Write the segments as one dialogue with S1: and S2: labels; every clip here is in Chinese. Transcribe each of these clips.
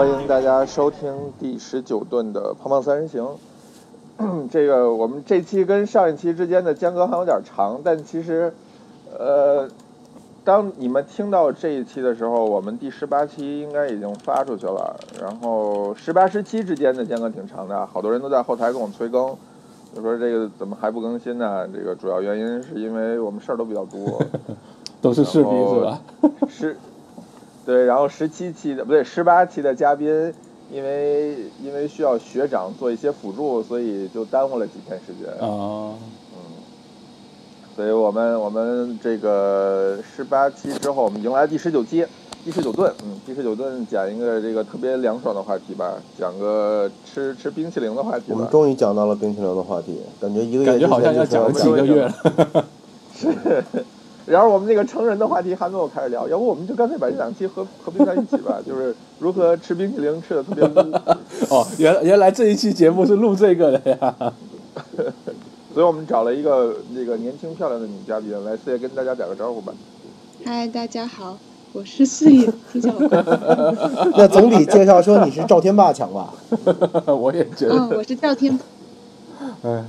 S1: 欢迎大家收听第十九顿的《胖胖三人行》。这个我们这期跟上一期之间的间隔还有点长，但其实，呃，当你们听到这一期的时候，我们第十八期应该已经发出去了。然后十八、十七之间的间隔挺长的，好多人都在后台跟我们催更，就说这个怎么还不更新呢？这个主要原因是因为我们事儿都比较多。
S2: 都是士兵是吧？
S1: 十，对，然后十七期的不对，十八期的嘉宾，因为因为需要学长做一些辅助，所以就耽误了几天时间。
S2: 啊，
S1: 嗯，所以我们我们这个十八期之后，我们迎来第十九期，第十九顿，嗯，第十九顿讲一个这个特别凉爽的话题吧，讲个吃吃冰淇淋的话题吧。
S3: 我们终于讲到了冰淇淋的话题，感觉一个月
S2: 感觉好像要讲几个月了。
S1: 是。然后我们那个成人的话题还没有开始聊，要不我们就干脆把这两期合合并在一起吧，就是如何吃冰淇淋吃的特别污。
S2: 哦，原原来这一期节目是录这个的呀。
S1: 所以我们找了一个那个年轻漂亮的女嘉宾来，四爷跟大家打个招呼吧。
S4: 嗨，大家好，我是四爷，听见了
S3: 那总比介绍说你是赵天霸强吧？
S2: 我也觉得。
S4: 嗯，我是赵天。
S2: 哎。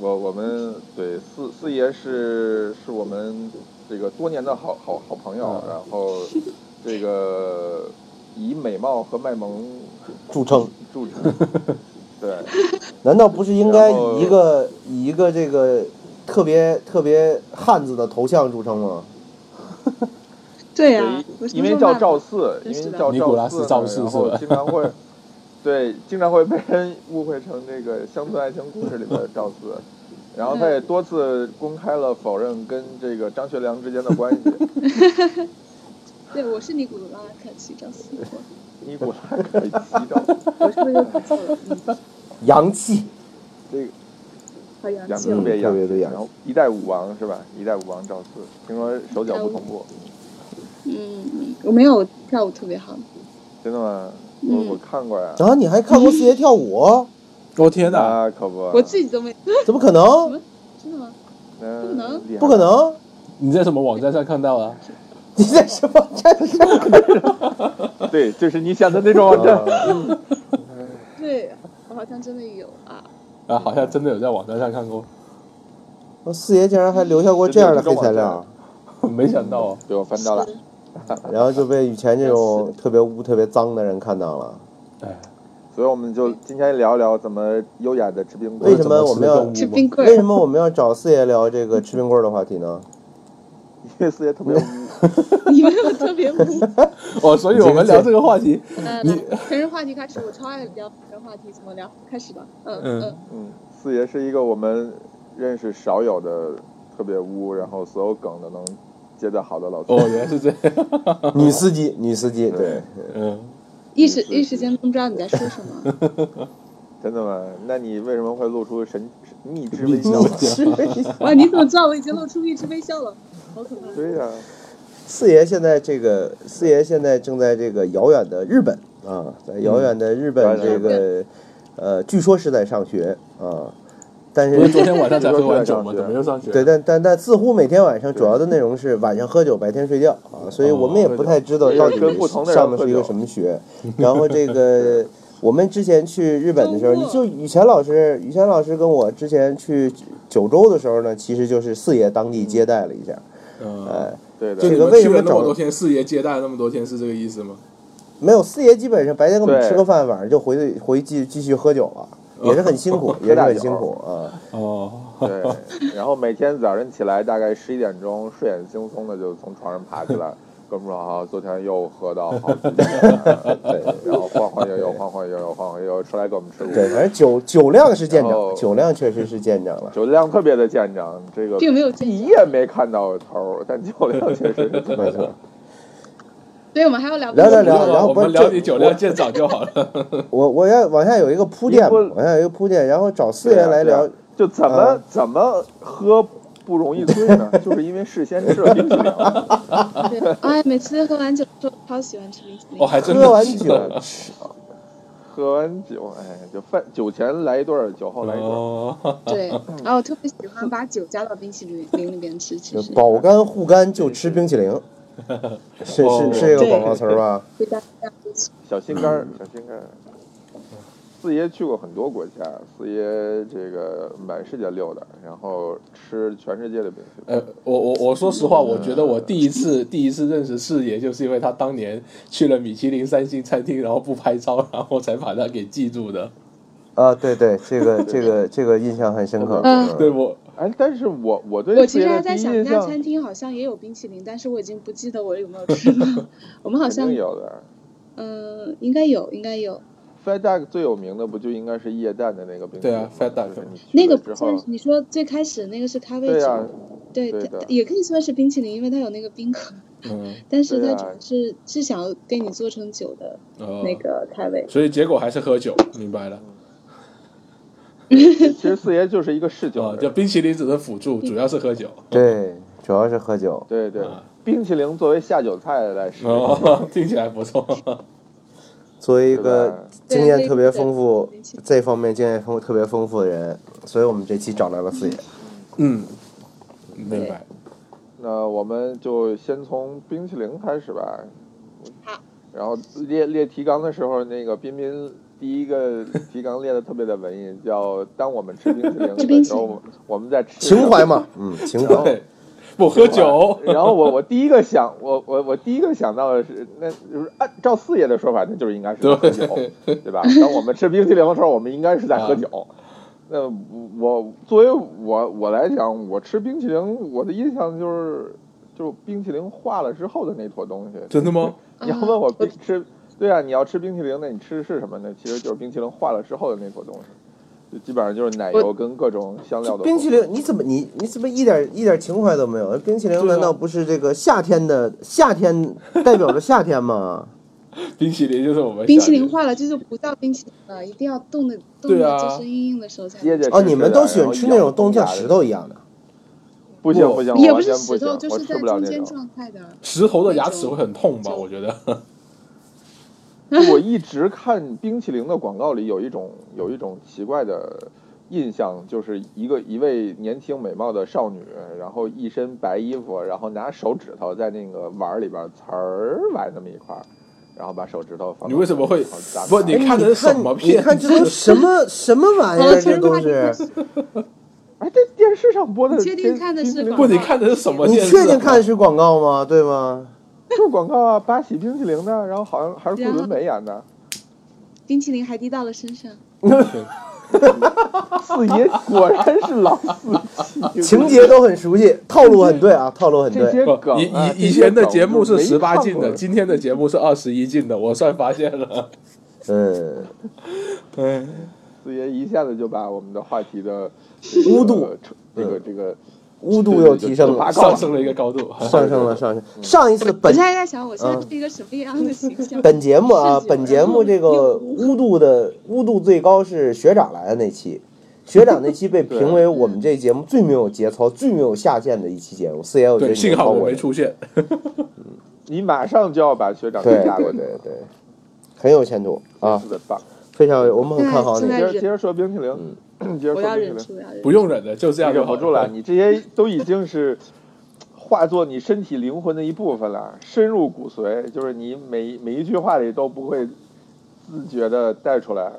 S1: 我我们对四四爷是是我们这个多年的好好好朋友，然后 这个以美貌和卖萌
S3: 著称
S1: 著称。对，
S3: 难道不是应该以一个以一个这个特别特别汉子的头像著称吗？
S4: 对呀，
S1: 因为叫赵四，因为叫赵四，然后经常会。对，经常会被人误会成这个乡村爱情故事里的赵四，然后他也多次公开了否认跟这个张学良之间的关系。
S4: 对，我是尼古拉凯奇赵四。
S1: 尼古拉凯奇赵四。
S4: 我是不是又搞错了？
S3: 洋气。
S1: 这个。
S4: 好洋
S1: 气。特别洋
S3: 气。
S1: 然后一代武王是吧？一代武王赵四，听说手脚不同步。
S4: 嗯，我没有跳舞特别好。
S1: 真的吗？我我看过呀，
S3: 啊，你还看过四爷跳舞？
S2: 我天
S1: 哪，可不，
S4: 我自己都没，
S3: 怎么可能？
S4: 真的吗？
S1: 不
S4: 可能，
S3: 不可能！
S2: 你在什么网站上看到啊？
S3: 你在什么网站上看到？
S1: 对，就是你想的那种网站。
S4: 对，我好像真的有啊。
S2: 啊，好像真的有在网站上看过。
S3: 四爷竟然还留下过这样的黑材料，
S2: 没想到
S1: 被我翻到了。
S3: 然后就被以前这种 特别污、特别脏的人看到了，
S2: 哎，
S1: 所以我们就今天聊一聊怎么优雅的吃冰
S3: 棍。为什么我们要
S4: 吃冰棍？
S3: 为什么我们要找四爷聊这个吃冰棍的话题呢？
S1: 因为四爷特别污。
S4: 你们有特别污？
S2: 哦，所以我们聊这个话题。
S4: 你成人话题开始，我超爱聊成人话题，怎么聊？开始吧。嗯嗯
S1: 嗯。四爷是一个我们认识少有的特别污，然后所有梗都能。接的好的老
S2: 哦，原来是这样。
S3: 女司机，女司机，对，
S2: 嗯。
S4: 一时一时间不知道你在说什么。
S1: 真的吗？那你为什么会露出神秘之微笑？
S4: 哇，你怎么知道我已经露出蜜汁微笑了？好可怕。
S1: 对呀。
S3: 四爷现在这个，四爷现在正在这个遥远的日本啊，在遥远的日本这个，呃，据说是在上学啊。但是
S2: 昨天晚上 才喝完酒嘛，怎么又上学？
S3: 对，但但但似乎每天晚上主要的内容是晚上喝酒，白天睡觉啊，所以我们也不太知道到底上的是一个什么学。然后这个我们之前去日本的时候，你就雨前老师，雨前老师跟我之前去九州的时候呢，其实就是四爷当地接待了一下。
S2: 嗯，
S3: 哎，
S1: 对
S3: 这个为什么
S2: 那么多天四爷接待那么多天是这个意思吗？
S3: 没有，四爷基本上白天跟我们吃个饭，晚上就回回继继续喝酒了。也是很辛苦，也是很辛苦啊。
S2: 哦，
S1: 对，然后每天早晨起来大概十一点钟，睡眼惺忪的就从床上爬起来，哥们说啊，昨天又喝到好几点，对，然后晃晃悠悠，晃晃悠悠，晃晃悠悠出来给我们吃。
S3: 对，反正酒酒量是见长，酒量确实是见长了，
S1: 酒量特别的见长，这个
S4: 并没有
S1: 一夜没看到头，但酒量确实是
S3: 没错。
S4: 所以我们还要聊
S3: 聊聊聊，然后
S2: 我们聊你酒量见长就好了。
S3: 我我要往下有一个铺垫，往下有一个铺垫，然后找四爷来聊，
S1: 就怎么怎么喝不容易醉呢？就是因为事先吃了冰淇淋。
S4: 对，哎，每次喝完酒就超喜欢吃冰淇淋。
S2: 哦，还真
S3: 喝完酒
S1: 吃，喝完酒，哎，就饭酒前来一顿，酒后来一顿。
S4: 对，然后我特别喜欢把酒加到冰淇淋里边吃，其实
S3: 保肝护肝就吃冰淇淋。是是是一个广告词儿吧？
S1: 小心肝儿，小心肝儿。四爷去过很多国家，四爷这个满世界溜达，然后吃全世界的冰淇
S2: 淋。呃，我我我说实话，我觉得我第一次第一次认识四爷，就是因为他当年去了米其林三星餐厅，然后不拍照，然后才把他给记住的。
S3: 啊，对对，这个这个这个印象很深刻。
S4: 嗯，
S2: 对我，
S1: 哎，但是我我对
S4: 我其实还在想，那家餐厅好像也有冰淇淋，但是我已经不记得我有没有吃了。我们好像
S1: 有的。
S4: 嗯，应该有，应该有。
S1: Fat Duck 最有名的不就应该是液氮的那个冰淇淋？对
S2: 啊，Fat Duck
S4: 那个不算。你说最开始那个是咖啡酒，
S1: 对，
S4: 也可以算是冰淇淋，因为它有那个冰壳。
S2: 嗯。
S4: 但是它主要是是想要给你做成酒的那个开胃。
S2: 所以结果还是喝酒，明白了。
S1: 其实四爷就是一个嗜酒，
S2: 就冰淇淋只是辅助，主要是喝酒。
S3: 对，主要是喝酒。
S1: 对对，冰淇淋作为下酒菜来使
S2: 用，听起来不错。
S3: 作为一个经验特别丰富，这方面经验丰特别丰富的人，所以我们这期找来了四爷。
S2: 嗯，明白。
S1: 那我们就先从冰淇淋开始吧。
S4: 好。
S1: 然后列列提纲的时候，那个彬彬第一个 提纲列的特别的文艺，叫“当我们吃冰淇淋 的时候，我们在吃
S3: 情怀嘛，嗯，情怀。
S2: 不喝酒，
S1: 然后我我第一个想我我我第一个想到的是，那就是按照四爷的说法，那就是应该是喝酒，对吧？当我们吃冰淇淋的时候，我们应该是在喝酒。那我作为我我来讲，我吃冰淇淋，我的印象就是就是冰淇淋化了之后的那坨东西。
S2: 真的吗？
S1: 你要问我冰吃，对啊，你要吃冰淇淋，那你吃的是什么呢？其实就是冰淇淋化了之后的那坨东西。就基本上就是奶油跟各种香料的
S3: 冰淇淋，你怎么你你怎么一点一点情怀都没有？冰淇淋难道不是这个夏天的夏天代表着夏天吗？
S2: 冰淇淋就是我们
S4: 冰淇淋化了，就是不叫冰淇淋了，一定要冻的冻的就是硬硬的时候才。
S3: 哦，你们都喜欢吃那种冻像石头一样的？
S1: 不行不行，
S4: 也不是石头，就是在中间状态的。
S2: 石头的牙齿会很痛吧？我觉得。
S1: 我一直看冰淇淋的广告里有一种有一种奇怪的印象，就是一个一位年轻美貌的少女，然后一身白衣服，然后拿手指头在那个碗里边呲儿崴那么一块儿，然后把手指头放。
S2: 你为什么会？不，你看的是什么片？
S3: 你看这都什么什么玩意儿？这都是。
S1: 哎，这电视上播的。
S4: 你确定看的是？
S2: 不，你看的是什么？
S3: 你确定看的是广告吗？对吗？
S1: 就是广告啊，八喜冰淇淋的，然后好像还是顾伦美演的。
S4: 冰淇淋还滴到了身上。
S1: 四爷果然是老司机，
S3: 情节都很熟悉，套路很对啊，套路很对。
S2: 以以以前的节目是十八禁的，今天的节目是二十一禁的，我算发现了。
S3: 嗯，
S2: 嗯，
S1: 四爷一下子就把我们的话题的
S3: 弧度，
S1: 这个这个。
S3: 污度又提升了，
S2: 上升了一个高度，
S3: 上升了，上升。上一次本，我
S4: 现在在想，我现在是一个什么样的形象？
S3: 本节目啊，本节目这个污度的污度最高是学长来的那期，学长那期被评为我们这节目最没有节操、最没有下限的一期节目。四爷，我觉得
S2: 幸好我没出现。
S1: 你马上就要把学长
S3: 给嫁过去对对，很有前途啊，
S1: 特别棒，
S3: 非常我们很看好你。
S1: 接着接着说冰淇淋。
S4: 不要忍住，
S2: 不用忍的，就这样
S1: 忍不住了。你这些都已经是化作你身体灵魂的一部分了，深入骨髓，就是你每每一句话里都不会自觉的带出来。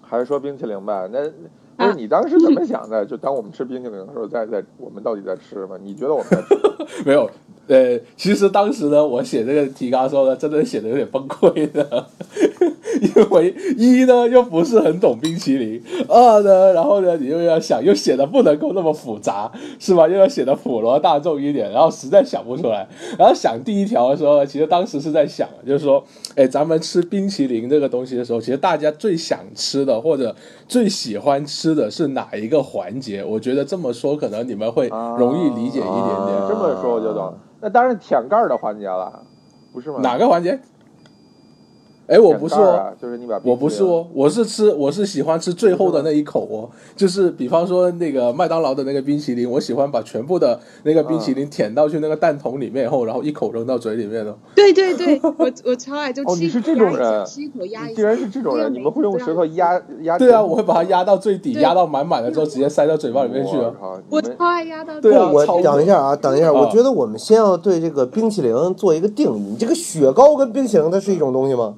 S1: 还是说冰淇淋吧？那那是你当时怎么想的？就当我们吃冰淇淋的时候，在在我们到底在吃吗？你觉得我们在吃？
S2: 没有。呃，其实当时呢，我写这个提纲的时候呢，真的写的有点崩溃的，因为一呢又不是很懂冰淇淋，二呢，然后呢你又要想又写的不能够那么复杂，是吧？又要写的普罗大众一点，然后实在想不出来。然后想第一条的时候，其实当时是在想，就是说，哎，咱们吃冰淇淋这个东西的时候，其实大家最想吃的或者最喜欢吃的是哪一个环节？我觉得这么说可能你们会容易理解一点点。
S1: 这么说我就懂。那当然舔盖儿的环节了，不是吗？
S2: 哪个环节？哎，我不是哦，
S1: 就是你把
S2: 我不是哦，我是吃，我是喜欢吃最后的那一口哦，就是比方说那个麦当劳的那个冰淇淋，我喜欢把全部的那个冰淇淋舔到去那个蛋筒里面后，然后一口扔到嘴里面的。
S4: 对对 对，我我超爱就
S1: 哦，你是这种人，
S4: 吃一口压一
S1: 居然是这种人，你们会用舌头压压？
S2: 对啊，我会把它压到最底，压到满满的之后直接塞到嘴巴里面去了。
S4: 我超爱压到。
S2: 对啊，
S3: 我等一下啊，等一下，我觉得我们先要对这个冰淇淋做一个定义，你这个雪糕跟冰淇淋它是一种东西吗？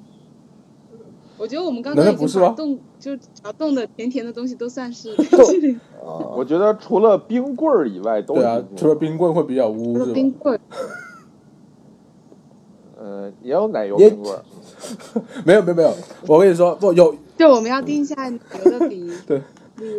S4: 我觉得我们刚刚已经把冻就把冻的甜甜的东西都算是冰淇淋。
S1: 我觉得除了冰棍儿以外，都
S2: 对啊，除了冰棍会比较污，
S4: 是冰棍。
S1: 呃，也有奶油冰棍儿。
S2: 没有没有没有，我跟你说不有。
S4: 就我们要定一下奶油的比。
S2: 对。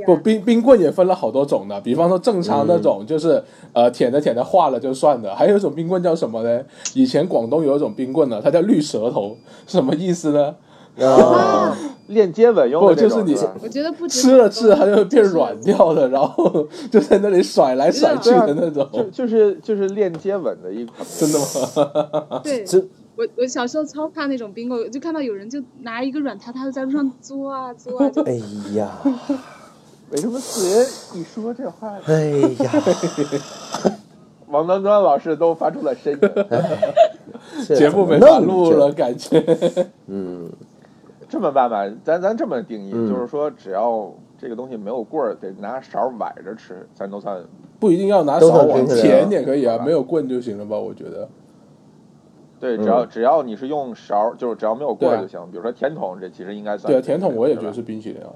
S2: 不冰冰棍也分了好多种的，比方说正常那种就是呃舔着舔着化了就算的，还有一种冰棍叫什么呢？以前广东有一种冰棍呢，它叫绿舌头，什么意思呢？
S1: 啊，练接吻用
S2: 不就是你？
S4: 我觉得不
S2: 吃了吃了它就会变软掉的，然后 就在那里甩来甩去的那种，
S1: 就就是就是练接吻的一款，
S2: 真的吗？
S4: 对，我我小时候超怕那种冰棍，就看到有人就拿一个软塌塌的在路上作啊作啊，就
S3: 哎呀。
S1: 为什么四爷一说这话？
S3: 哎呀，
S1: 王端端老师都发出了声
S2: 音。节目没法录了，感觉。
S3: 嗯，
S1: 这么办吧，咱咱这么定义，就是说，只要这个东西没有棍儿，得拿勺崴着吃，咱都算。
S2: 不一定要拿勺往甜点可以啊，没有棍就行了吧？我觉得。
S1: 对，只要只要你是用勺，就是只要没有棍儿就行。比如说甜筒，这其实应该算。
S2: 对，甜筒我也觉得是冰淇淋啊。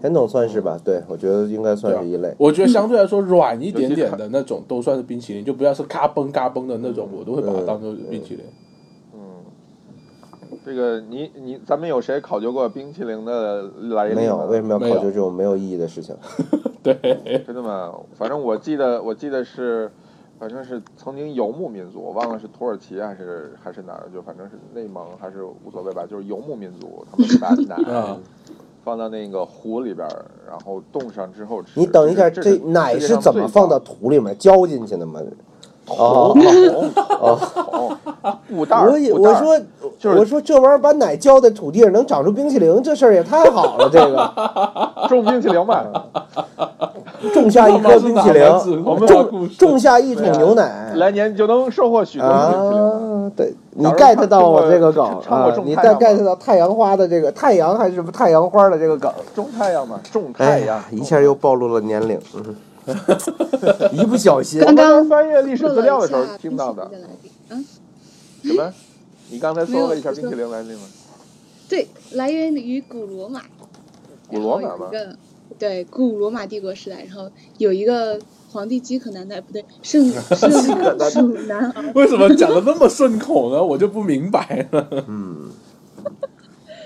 S3: 甜筒算是吧，对我觉得应该算是一类。
S2: 我觉得相对来说 软一点点的那种都算是冰淇淋，就不要是嘎嘣嘎嘣的那种，我都会把它当做冰淇淋。
S1: 嗯，这个你你咱们有谁考究过冰淇淋的来源？
S3: 没有，为什么要考究这种没有意义的事情？
S2: 对，
S1: 真的吗？反正我记得我记得是，反正是曾经游牧民族，我忘了是土耳其还是还是哪儿，就反正是内蒙还是无所谓吧，就是游牧民族，他们把奶。放到那个壶里边，然后冻上之后吃。
S3: 你等一下，这奶是怎么放到土里面浇进去的吗？
S1: 哦哦哦！布袋
S3: 我我说，我说这玩意儿把奶浇在土地上能长出冰淇淋，这事儿也太好了，这个
S1: 种冰淇淋吧。
S3: 种下一颗冰淇淋，种种下一桶牛奶，
S1: 来年就能收获许多冰淇淋。
S3: 对你 get 到我这个梗啊？你再 get 到太阳花的这个太阳还是太阳花的这个梗？
S1: 种太阳嘛，种太阳，
S3: 一下又暴露了年龄。一不小心，
S4: 刚刚
S1: 翻阅历史资料的时候听到的。嗯，什么？你刚才搜了一下冰淇淋来历吗？
S4: 对，来源于古罗马。
S1: 古罗马吗？
S4: 对，古罗马帝国时代，然后有一个皇帝饥渴难耐，不对，圣圣
S1: 圣
S4: 难。
S2: 为什么讲的那么顺口呢？我就不明白了。
S3: 嗯。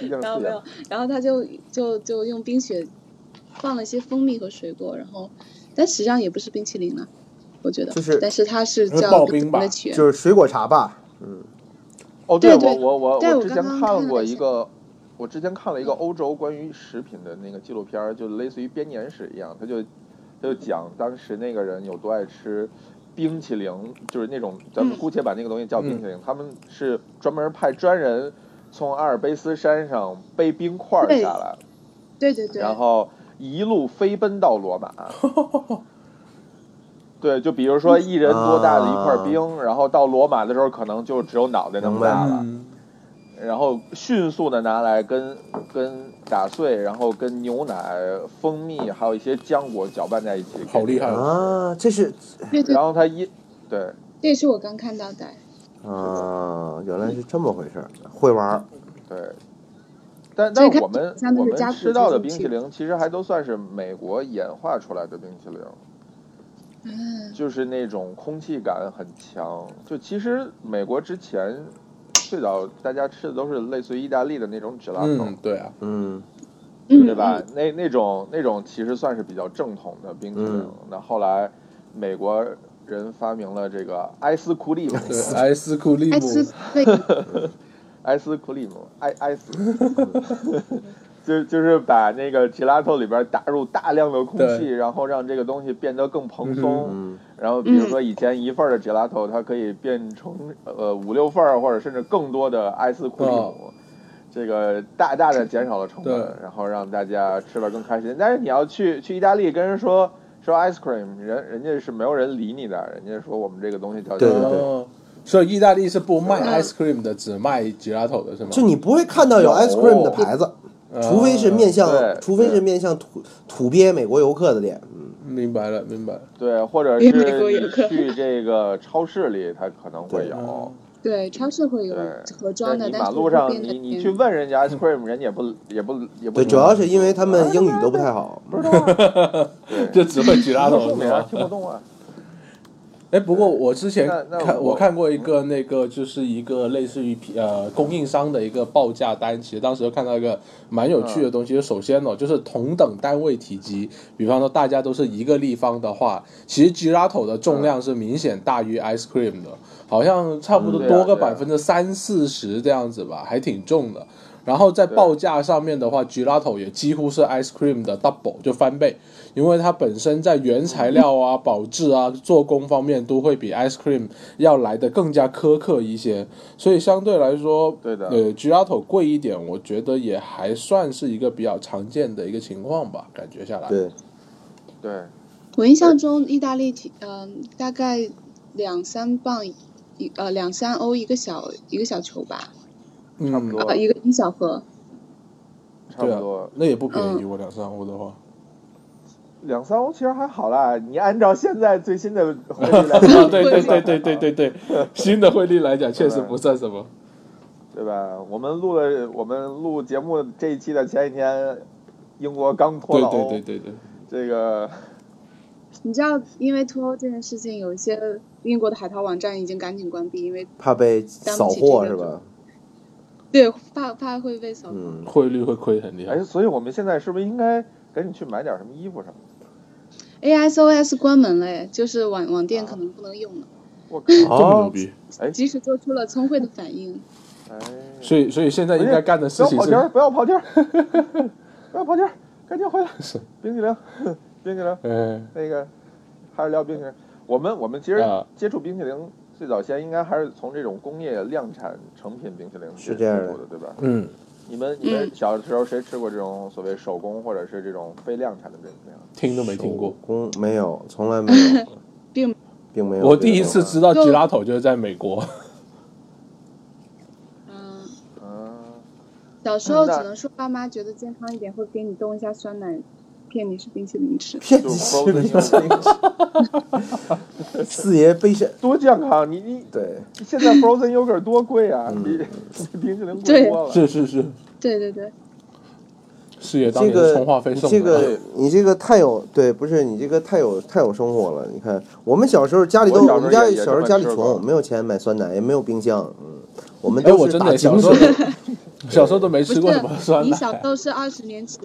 S4: 然后没有，然后他就就就用冰雪放了一些蜂蜜和水果，然后但实际上也不是冰淇淋了，我觉得。
S3: 就是，
S4: 但是它是叫冰的起源，
S3: 就是水果茶吧。嗯。
S1: 哦，对，我我我我之前看过一个。我之前看了一个欧洲关于食品的那个纪录片，就类似于编年史一样，他就他就讲当时那个人有多爱吃冰淇淋，就是那种咱们姑且把那个东西叫冰淇淋，他们是专门派专人从阿尔卑斯山上背冰块下来，
S4: 对对对，
S1: 然后一路飞奔到罗马，对，就比如说一人多大的一块冰，然后到罗马的时候可能就只有脑袋那么大了。然后迅速的拿来跟跟打碎，然后跟牛奶、蜂蜜还有一些浆果搅拌在一起，
S2: 好厉害。
S3: 啊！这是，
S1: 然后他一，对，
S4: 这也是我刚看到的。
S3: 啊，原来是这么回事会玩
S1: 对，但但我们我们吃到的冰淇淋其实还都算是美国演化出来的冰淇淋，
S4: 嗯，
S1: 就是那种空气感很强。就其实美国之前。最早大家吃的都是类似于意大利的那种纸拉头，
S2: 对啊，
S3: 嗯，
S1: 对吧？那那种那种其实算是比较正统的冰淇淋。那后来美国人发明了这个埃斯库利姆，
S2: 埃斯库利姆，
S1: 埃斯库利姆，埃埃斯，就就是把那个吉拉头里边打入大量的空气，然后让这个东西变得更蓬松。然后，比如说以前一份的 gelato，它可以变成呃五六份儿，或者甚至更多的埃斯库利姆，这个大大的减少了成本，然后让大家吃了更开心。但是你要去去意大利跟人说说 ice cream，人人家是没有人理你的，人家说我们这个东西叫
S3: 对。
S2: 所以意大利是不卖 ice cream 的，只卖 gelato 的是吗？
S3: 就你不会看到有 ice cream 的牌子，除非是面向，除非是面向土土鳖美国游客的店。
S2: 嗯，明白了，明白。
S1: 对，或者是去这个超市里，它可能会有。
S4: 对，超市会有盒装的，
S1: 你马路上你你去问人家 ice cream，人家也不也不也不。
S3: 对，主要是因为他们英语都不太好，
S1: 不知道，
S2: 就只会举拉头，
S1: 听不懂啊。
S2: 哎，不过我之前看我看过一个那个，就是一个类似于呃供应商的一个报价单，其实当时看到一个蛮有趣的东西。就首先呢，就是同等单位体积，比方说大家都是一个立方的话，其实 gelato 的重量是明显大于 ice cream 的，好像差不多多个百分之三四十这样子吧，还挺重的。然后在报价上面的话，gelato 也几乎是 ice cream 的 double 就翻倍。因为它本身在原材料啊、保质啊、做工方面都会比 ice cream 要来的更加苛刻一些，所以相对来说，
S1: 对的，
S2: 呃，gelato 贵一点，我觉得也还算是一个比较常见的一个情况吧，感觉下来。
S3: 对，
S1: 对。
S4: 我印象中，意大利体，嗯，大概两三磅一，呃，两三欧一个小一个小球吧，
S1: 差不多，
S4: 一个一小盒，
S1: 差不多，
S2: 那也不便宜，我两三欧的话。
S1: 两三欧其实还好啦，你按照现在最新的汇率来 讲，
S2: 对对对对对对对，新的汇率来讲确实不算什么，
S1: 对吧？我们录了我们录节目这一期的前一天，英国刚脱欧，
S2: 对对对对对，
S1: 这个
S4: 你知道，因为脱欧这件事情，有一些英国的海淘网站已经赶紧关闭，因为
S3: 怕被扫货是吧？
S4: 对，怕怕会被扫嗯，
S2: 汇率会亏很厉害。
S1: 哎，所以我们现在是不是应该赶紧去买点什么衣服什么的
S4: ？ASOS 关门了，就是网网店可能不能用了。
S1: 我靠，
S2: 这么牛逼！
S1: 哎，
S4: 即使做出了聪慧的反应。
S1: 哎，
S2: 所以所以现在应该干的事情是
S1: 不要跑题儿，不要跑题 儿，赶紧回来。是冰淇淋，冰淇淋。嗯，那个还是聊冰淇淋。我们我们其实接触冰淇淋最早先应该还是从这种工业量产成品冰淇淋
S3: 是这样的，
S1: 对吧？
S2: 嗯。
S1: 你们你们小的时候谁吃过这种所谓手工或者是这种非量产的冰淇淋？
S2: 听都没听过，
S3: 工没有，从来没有，
S4: 并
S3: 并没有。
S2: 我第一次知道吉拉头就是在美国。
S4: 嗯嗯，小时候只能说爸妈觉得健康一点，会给你冻一下酸奶，骗你是冰淇淋吃。
S3: 骗你是冰淇淋吃。四爷背身
S1: 多健康，你你
S3: 对，
S1: 现在 frozen yogurt 多贵啊，比冰淇淋贵多了。
S2: 是是是，
S4: 对对对。
S2: 事业当
S3: 年
S2: 充话费送
S3: 这个你这个太有对，不是你这个太有太有生活了。你看我们小时候家里都我们家小时候家里穷，没有钱买酸奶，也没有冰箱。嗯，我们都是打
S2: 小时候 小时候都没吃过什么酸奶。
S4: 你小时候是二十年前。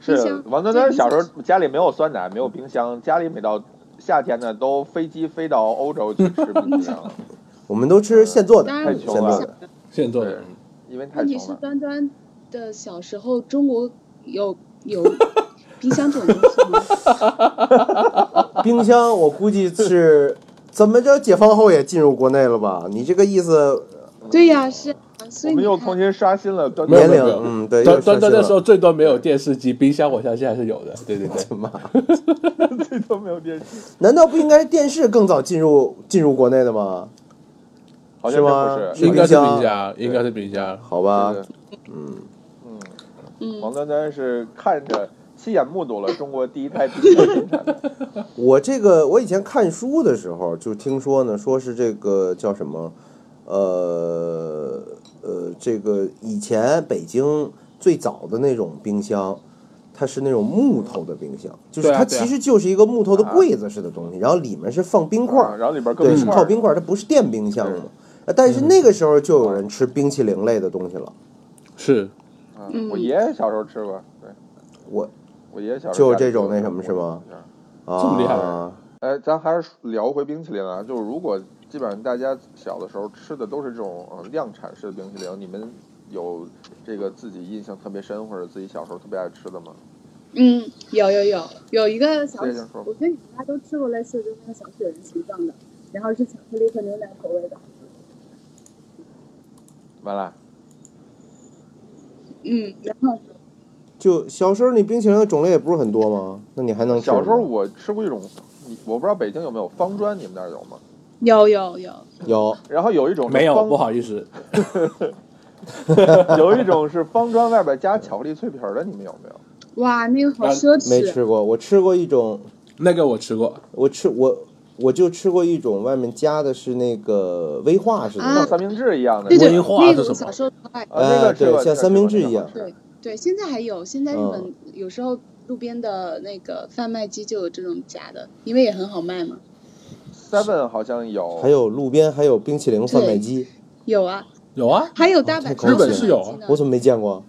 S1: 是王端端小时候家里没有酸奶，没有冰箱，家里每到夏天呢都飞机飞到欧洲去吃冰淇淋。
S3: 我们都吃现做的，
S1: 太穷了，
S2: 现做的，
S1: 因为太穷了。问题
S4: 是端端的小时候，中国有有冰箱这种东西吗？
S3: 冰箱我估计是怎么着，解放后也进入国内了吧？你这个意思？
S4: 对呀，是。
S1: 我们又重新刷新了
S3: 年龄，嗯，对，
S2: 端端端那时候最多没有电视机，冰箱我相信还是有的，对对对，
S3: 妈，
S1: 最多没有电视，
S3: 难道不应该电视更早进入进入国内的吗？
S1: 是
S3: 吗？
S2: 应该是冰箱，应该是冰箱，
S3: 好吧，
S1: 嗯嗯嗯，王端端是看着亲眼目睹了中国第一台冰箱生产的。
S3: 我这个我以前看书的时候就听说呢，说是这个叫什么，呃。呃，这个以前北京最早的那种冰箱，它是那种木头的冰箱，就是它其实就是一个木头的柜子似的东西，然后里面是放冰块，
S1: 然后里边
S3: 对是靠冰块，它不是电冰箱嘛。但是那个时候就有人吃冰淇淋类的东西了。
S2: 是，
S1: 嗯，我爷爷小时候吃过，对，
S3: 我
S1: 我爷爷小时候
S3: 就这种那什么是吗？
S2: 这么厉害？
S1: 哎，咱还是聊回冰淇淋啊，就是如果。基本上大家小的时候吃的都是这种呃量产式的冰淇淋，你们有这个自己印象特别深或者自己小时候特别爱吃的吗？
S4: 嗯，有有有，有一个小，我觉得你们家都吃过类似，就是那小雪人形状的，然后是巧克力和牛奶口味的。
S1: 完了。
S4: 嗯，然后
S3: 就小时候你冰淇淋的种类也不是很多吗？那你还能
S1: 小时候我吃过一种，我不知道北京有没有方砖，你们那儿有吗？
S4: 有有有
S3: 有，
S1: 然后有一种
S2: 没有，不好意思，
S1: 有一种是方砖外边加巧克力脆皮的，你们有没有？
S4: 哇，那个好奢侈。
S3: 没吃过，我吃过一种，
S2: 那个我吃过，
S3: 我吃我我就吃过一种，外面加的是那个威化似的，
S1: 像三明治一样的。
S4: 对对，
S2: 威化
S4: 那个我小时候
S3: 对，像三明治一样。
S4: 对对，现在还有，现在日本有时候路边的那个贩卖机就有这种假的，因为也很好卖嘛。
S1: Seven 好像有，
S3: 还有路边还有冰淇淋贩卖机，
S4: 有啊。
S2: 有啊，
S4: 还有大阪
S2: 日本是有，
S3: 我怎么没见过？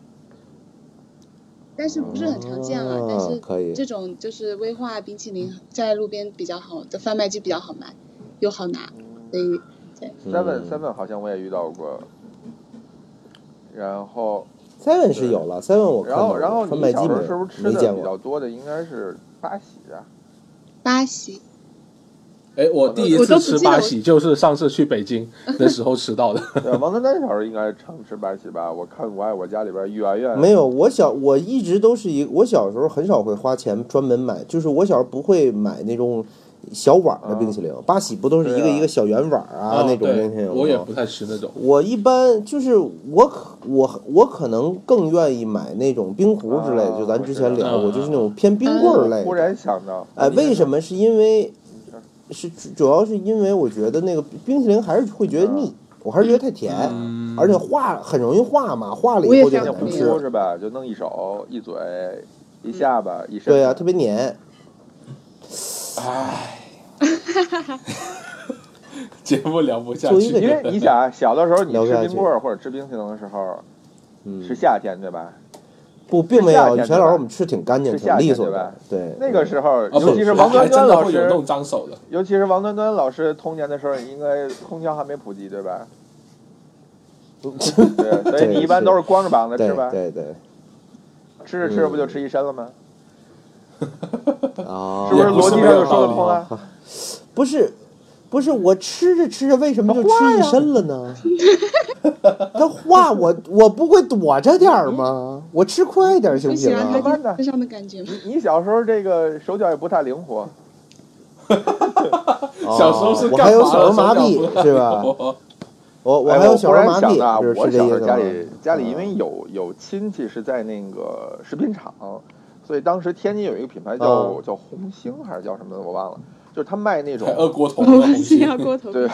S4: 但是不是很常见了，但是可以。这种就是威化冰淇淋在路边比较好的贩卖机比较好卖，又好拿，所以对。
S1: Seven Seven 好像我也遇到过，然后
S3: Seven 是有了，Seven 我
S1: 然后然后
S3: 贩卖机
S1: 没是不是吃的比较多的应该是八喜啊？
S4: 八喜。
S2: 哎，我第一次吃八喜就是上次去北京的时候吃到的。
S1: 王丹丹小时候应该常吃八喜吧？我看我爱我家里边幼儿园
S3: 没有。我小我一直都是一我小时候很少会花钱专门买，就是我小时候不会买那种小碗的冰淇淋。八喜不都是一个一个小圆碗啊那种冰淇淋？
S2: 我也不太吃那种。
S3: 我一般就是我可我我可能更愿意买那种冰壶之类的。就咱之前聊过，就是那种偏冰棍类。
S1: 忽然想到，
S3: 哎，为什么？是因为。是主要是因为我觉得那个冰淇淋还是会觉得腻，我还是觉得太甜，而且化很容易化嘛，化了以后就难吃
S1: 是吧？就弄一手一嘴一下巴一身，
S3: 对呀，特别黏。
S2: 唉，节目聊不下去，
S1: 因为你想小的时候你吃冰棍或者吃冰淇淋的时候，是夏天对吧？
S3: 不，并没有。以前老师我们吃挺干净、挺利索的。对，
S1: 那个时候，尤其是王端端老师，
S2: 弄脏手的。
S1: 尤其是王端端老师童年的时候，应该空调还没普及，对吧？对，所以你一般都是光着膀子吃吧？
S3: 对对。
S1: 吃着吃着不就吃一身了吗？
S3: 啊，
S1: 是不是逻辑上就说得通了？
S3: 不是。不是我吃着吃着，为什么就吃一身了呢？他化我，我不会躲着点儿吗？我吃快点行不行啊？
S4: 慢的，上的感觉。
S1: 你小时候这个手脚也不太灵活。
S2: 小时候是
S3: 我还有小儿麻痹是吧？我我还有小儿麻痹，
S1: 我小时候家里家里因为有有亲戚是在那个食品厂，所以当时天津有一个品牌叫叫红星还是叫什么的，我忘了。就是他卖那种
S2: 二锅头，红
S4: 星锅头，
S1: 对，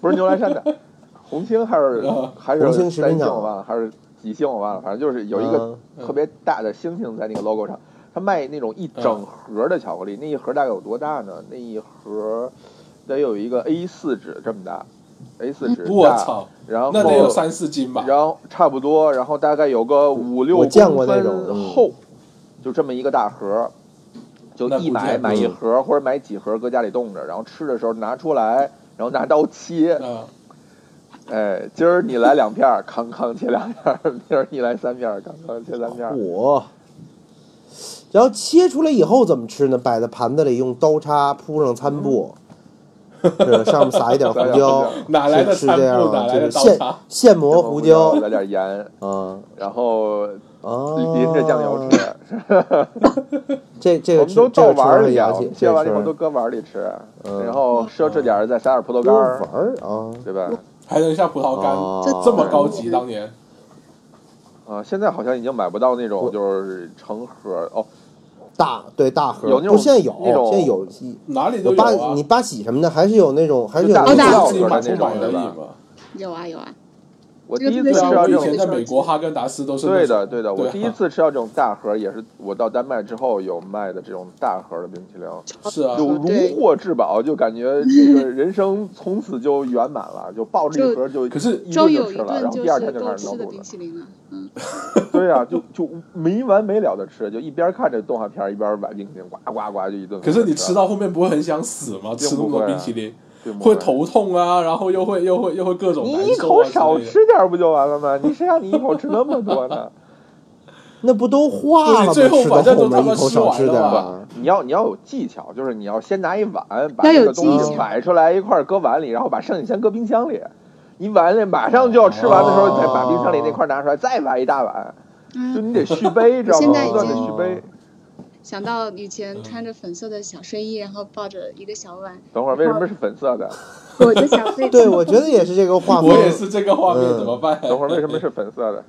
S1: 不是牛栏山的 红星还是还是三星我忘了，还是几星我忘了，反正就是有一个特别大的星星在那个 logo 上。他卖那种一整盒的巧克力，那一盒大概有多大呢？那一盒得有一个 A 四纸这么大，A 四纸
S2: 我操，
S1: 然后
S2: 那得有三四斤吧，
S1: 然后差不多，然后大概有个五六公分厚，就这么一个大盒。就一买买一盒或者买几盒搁家里冻着，然后吃的时候拿出来，然后拿刀切。哎，今儿你来两片儿，康康切两片儿；明儿你来三片儿，康康切三片儿。
S3: 我，然后切出来以后怎么吃呢？摆在盘子里，用刀叉铺上餐布，上面撒一点胡椒。
S2: 哪来的餐布？哪来的刀叉？
S3: 现磨胡椒，
S1: 来点盐。
S3: 嗯，
S1: 然后淋着酱油吃。
S3: 这这个
S1: 我们都倒碗里啊，切完以后都搁碗里吃，然后奢侈点再撒点葡萄干儿，
S3: 碗啊，
S1: 对吧？
S2: 还能下葡萄干，这么高级当年。
S1: 啊，现在好像已经买不到那种就是成盒哦，
S3: 大对大盒
S1: 有那种
S3: 现在有
S1: 那种
S3: 现在有
S2: 哪里都有
S3: 八你八喜什么的还是有那种还是有
S1: 大的那种
S2: 的
S1: 吧？
S4: 有啊有啊。
S1: 我第一次吃到这种，
S2: 以前在美国哈根达斯都是
S1: 对的，对的。我第一次吃到这种大盒，也是我到丹麦之后有卖的这种大盒的冰淇淋，
S2: 是啊，
S1: 就如获至宝，就感觉这个 人生从此就圆满了，就抱着一盒就
S2: 可是
S1: 一顿就吃了，然后第二天就开始闹肚子。
S4: 嗯，
S1: 对呀，就就没完没了的吃，就一边看着动画片一边玩冰淇淋，呱呱呱就一顿。
S2: 可是你吃到后面不会很想死吗？吃那么多冰淇淋。会头痛啊，然后又会又会又会各种
S1: 你一口少吃点不就完了吗？你谁让你一口吃那么多呢？
S3: 那不都化了吗？
S2: 最后反正
S3: 都他妈吃
S2: 完
S3: 了。
S1: 你要你要有技巧，就是你要先拿一碗把这个东西摆出来一块搁碗里，然后把剩下先搁冰箱里。你碗里马上就要吃完的时候，你再把冰箱里那块拿出来，再来一大碗。就你得续杯，知道吗？
S4: 不
S1: 断的续杯。
S4: 想到以前穿着粉色的小睡衣，然后抱着一个小碗。
S1: 等会儿为什么是粉色的？
S4: 我的小睡。
S3: 对，我觉得也是这个画
S2: 面。我也是这个画面，怎么办？
S1: 等会儿为什么是粉色的？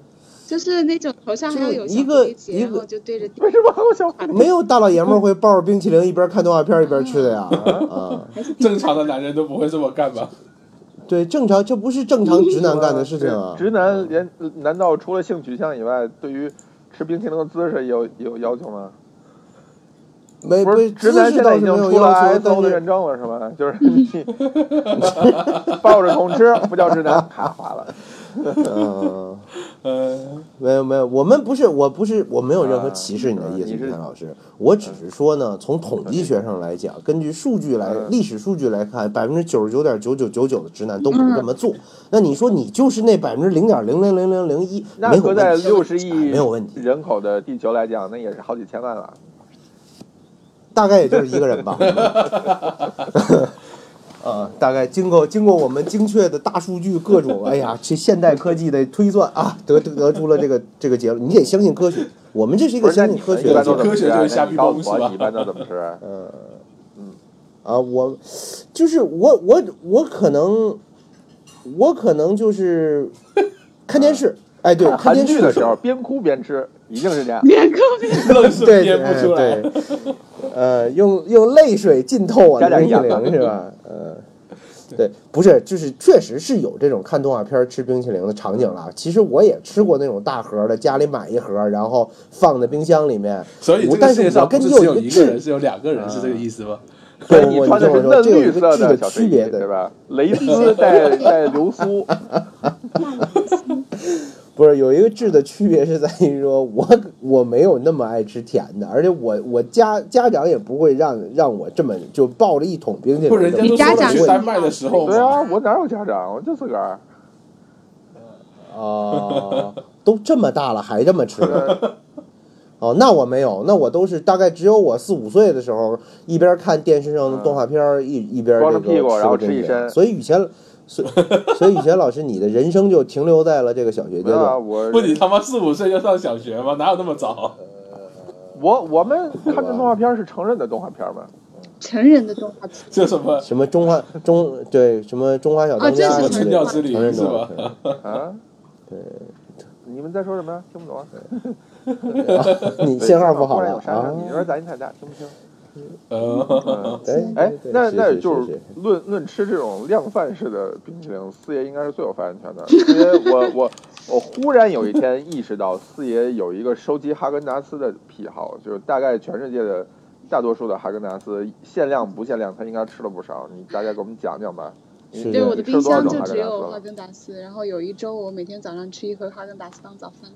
S4: 就是那种头上还要有
S3: 一个一
S4: 个，就对着。
S1: 为什么还有小？
S3: 没有大老爷们会抱着冰淇淋一边看动画片一边吃的呀？啊，
S2: 正常的男人都不会这么干吧？
S3: 对，正常，这不是正常直男干的事情啊！
S1: 直男连难道除了性取向以外，对于吃冰淇淋的姿势有有要求吗？
S3: 没，
S1: 不是直男现在已经出了 ISO 的认证了，是吧？就是你 抱着桶吃不叫直男，卡划了。
S3: 嗯，没有没有，我们不是，我不是，我没有任何歧视你的意思，李老师。我只是说呢，从统计学上来讲，根据数据来，历史数据来看，百分之九十九点九九九九的直男都不这么做。那你说你就是那百分之零点零零零零零一？
S1: 那搁在六十亿
S3: 没有问题
S1: 人口的地球来讲，那也是好几千万了。
S3: 大概也就是一个人吧。呃，大概经过经过我们精确的大数据各种，哎呀，这现代科技的推算啊，得得出了这个这个结论。你得相信科学，我们这是一个相信科学。
S2: 科学就是瞎逼东西
S1: 一般都怎么吃？
S3: 嗯嗯啊，我就是我我我可能我可能就是看电视，哎，对，看电视
S1: 的时候边哭边吃，一定是这样。
S4: 边哭边
S2: 吃，对对
S3: 对，呃，用用泪水浸透我的冰淇淋是吧？呃，对，不是，就是确实是有这种看动画片吃冰淇淋的场景了。其实我也吃过那种大盒的，家里买一盒，然后放在冰箱里面。
S2: 所以，
S3: 但是我跟你有
S2: 一个人，是有两个人，是这个意思吗？
S3: 对，
S1: 你穿的是嫩绿色
S3: 的
S1: 区别，对吧？蕾丝带带流苏。
S3: 不是有一个质的区别是在于说，我我没有那么爱吃甜的，而且我我家家长也不会让让我这么就抱着一桶冰淇淋。
S2: 不，人家都
S4: 说
S2: 去丹麦的时候。
S1: 对啊，我哪有家长，我就自个儿。
S3: 啊，都这么大了还这么吃？哦，那我没有，那我都是大概只有我四五岁的时候，一边看电视上的动画片一一边
S1: 光着屁股然后吃一
S3: 身。所以以前。所所以，以前老师，你的人生就停留在了这个小学阶段。
S1: 我
S2: 不，你他妈四五岁就上小学吗？哪有那么早？
S1: 我我们看的动画片是成人的动画片吗？
S4: 成人的动画片？
S2: 就什么
S3: 什么中华中对什么中华小当家
S2: 什么之旅是吧？
S1: 啊，对，你们在说什么？听不懂。
S3: 你信号不好
S1: 啊！你那边杂音太大，听不清。呃，哎，那那就是论论吃这种量贩式的冰淇淋，四爷应该是最有发言权的。因为我我我忽然有一天意识到，四爷有一个收集哈根达斯的癖好，就是大概全世界的大多数的哈根达斯，限量不限量，他应该吃了不少。你大概给我们讲讲吧。
S4: 对，我的冰箱就只有哈根达斯，然后有一周我每天早上吃一盒哈根达斯当早饭。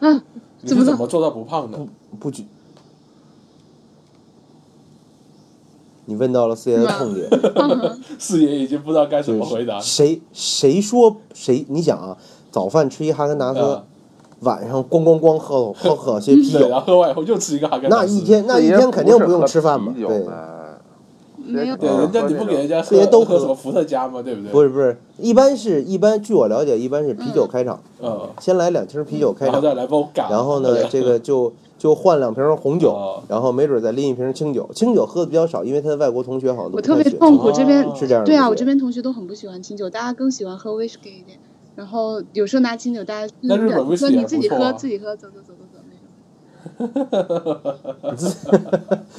S4: 啊？
S2: 怎么怎么做到不胖的？
S3: 不举。你问到了四爷的痛点，
S2: 四爷已经不知道该怎么回答。
S3: 谁谁说谁？你想啊，早饭吃一哈根达斯，晚上咣咣咣喝喝喝些啤酒，
S2: 然后喝完以后又吃一个哈根达
S3: 斯。那一天那一天肯定不用吃饭嘛？对，
S2: 对，人家你不给人家四爷都喝什么伏特加吗？对不对？
S3: 不是不是，一般是一般，据我了解，一般是啤酒开场，
S2: 嗯，
S3: 先来两瓶啤酒开场，
S2: 再来包
S3: 然后呢，这个就。就换两瓶红酒，然后没准再拎一瓶清酒。清酒喝的比较少，因为他的外国同学好像都
S4: 我特别痛苦，这边
S3: 是这样。
S4: 对啊，我这边同学都很不喜欢清酒，大家更喜欢喝威士忌一点。然后有时候拿清酒，大家说你自己喝，自己喝，走走走走走
S3: 那种。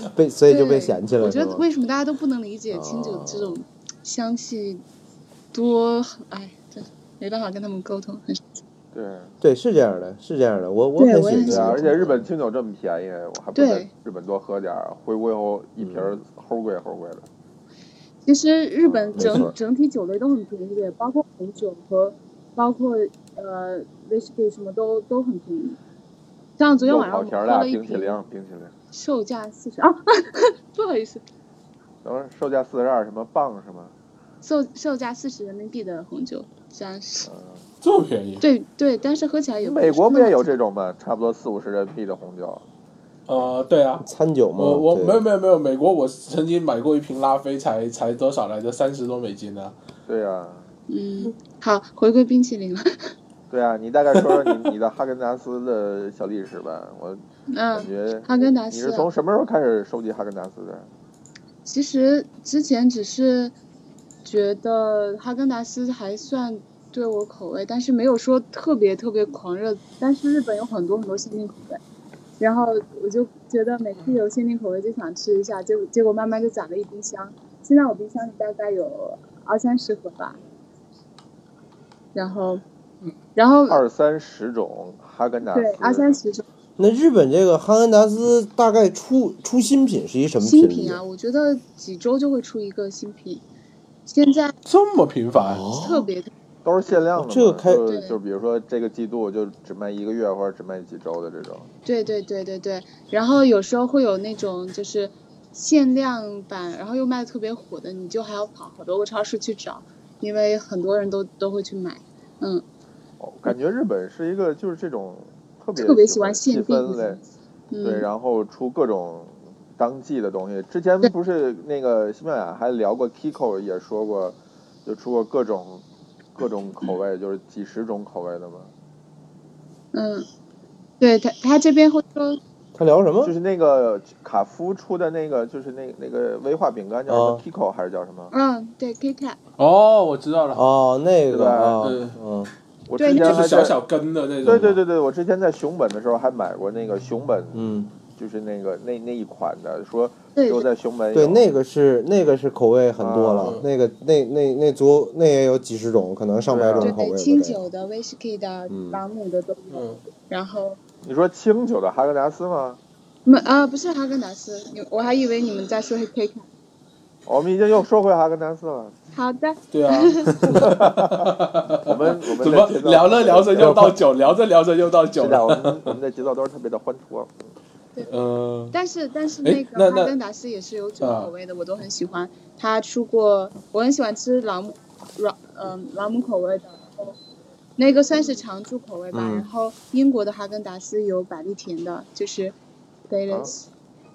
S3: 被所以就被嫌弃了。
S4: 我觉得为什么大家都不能理解清酒这种香气多？哎，这没办法跟他们沟通。
S1: 对
S3: 对是这样的，是这样的，我我很喜欢，
S1: 而且日本清酒这么便宜，我还不在日本多喝点儿，回国以后一瓶齁贵齁贵的。
S4: 其实日本整整体酒类都很便宜，包括红酒和包括呃威士忌什么都都很便宜。像昨天晚上喝了一
S1: 瓶冰淇淋，冰淇淋
S4: 售价四十啊，不好意思，
S1: 等会儿售价四十二什么磅是吗？
S4: 售售价四十人民币的红酒，加是。
S2: 这么便宜？
S4: 对对，但是喝起来也
S1: 美国不也有这种吗？差不多四五十人民币的红酒。
S2: 呃，对啊，
S3: 餐酒吗？
S2: 我我没有没有没有，美国我曾经买过一瓶拉菲，才才多少来着？三十多美金呢。
S1: 对啊。
S4: 嗯，好，回归冰淇淋了。
S1: 对啊，你大概说说你你的哈根达斯的小历史吧。我感觉
S4: 哈根达斯，
S1: 你是从什么时候开始收集哈根达斯的？
S4: 其实之前只是觉得哈根达斯还算对我口味，但是没有说特别特别狂热。但是日本有很多很多限定口味，然后我就觉得每次有限定口味就想吃一下，结果结果慢慢就攒了一冰箱。现在我冰箱里大概有二三十盒吧。然后。然后
S1: 二三十种哈根达斯，
S4: 对，二三十种。
S3: 那日本这个哈根达斯大概出出新品是一什么
S4: 新品啊？我觉得几周就会出一个新品。现在
S2: 这么频繁，
S4: 特别
S1: 都是限量的。
S3: 这个开
S1: 就比如说这个季度就只卖一个月或者只卖几周的这种。
S4: 对对对对对。然后有时候会有那种就是限量版，然后又卖的特别火的，你就还要跑好多个超市去找，因为很多人都都会去买。嗯。
S1: 哦感觉日本是一个就是这种特别
S4: 特别喜
S1: 欢
S4: 细分
S1: 类，对，然后出各种当季的东西。之前不是那个西班牙还聊过，Kiko 也说过，就出过各种各种口味，就是几十种口味的吗。
S4: 嗯，对他他这边会说
S3: 他聊什么？
S1: 就是那个卡夫出的那个，就是那那个威化饼干叫什么？Kiko 还是叫什么？
S4: 嗯，对，Kika。
S2: 哦，我知道了。
S3: 哦，那个
S1: 啊，
S3: 嗯。
S1: 我之前还
S2: 小小根的那种。
S1: 对对对对，我之前在熊本的时候还买过那个熊本，
S3: 嗯，
S1: 就是那个那那一款的，说都在熊本。
S3: 对，那个是那个是口味很多了，那个那那那足那也有几十种，可能上百种口味。
S4: 清酒的、威士忌的、朗姆的都有。然后
S1: 你说清酒的哈根达斯吗？
S4: 没啊，不是哈根达斯，我还以为你们在说 K K。
S1: 我们已经又说回哈根达斯了。
S4: 好的。
S2: 对啊。
S1: 我们我们
S2: 怎么聊着聊着 又到酒，聊着聊着又到酒
S1: 了。我们我们的节奏都是特别的欢脱。
S4: 对。嗯。但是但是那个哈根达斯也是有酒口味的，我都很喜欢。他出过，我很喜欢吃朗姆朗嗯朗姆口味的，然后那个算是常驻口味吧。然后英国的哈根达斯有百利甜的，就是 Baileys。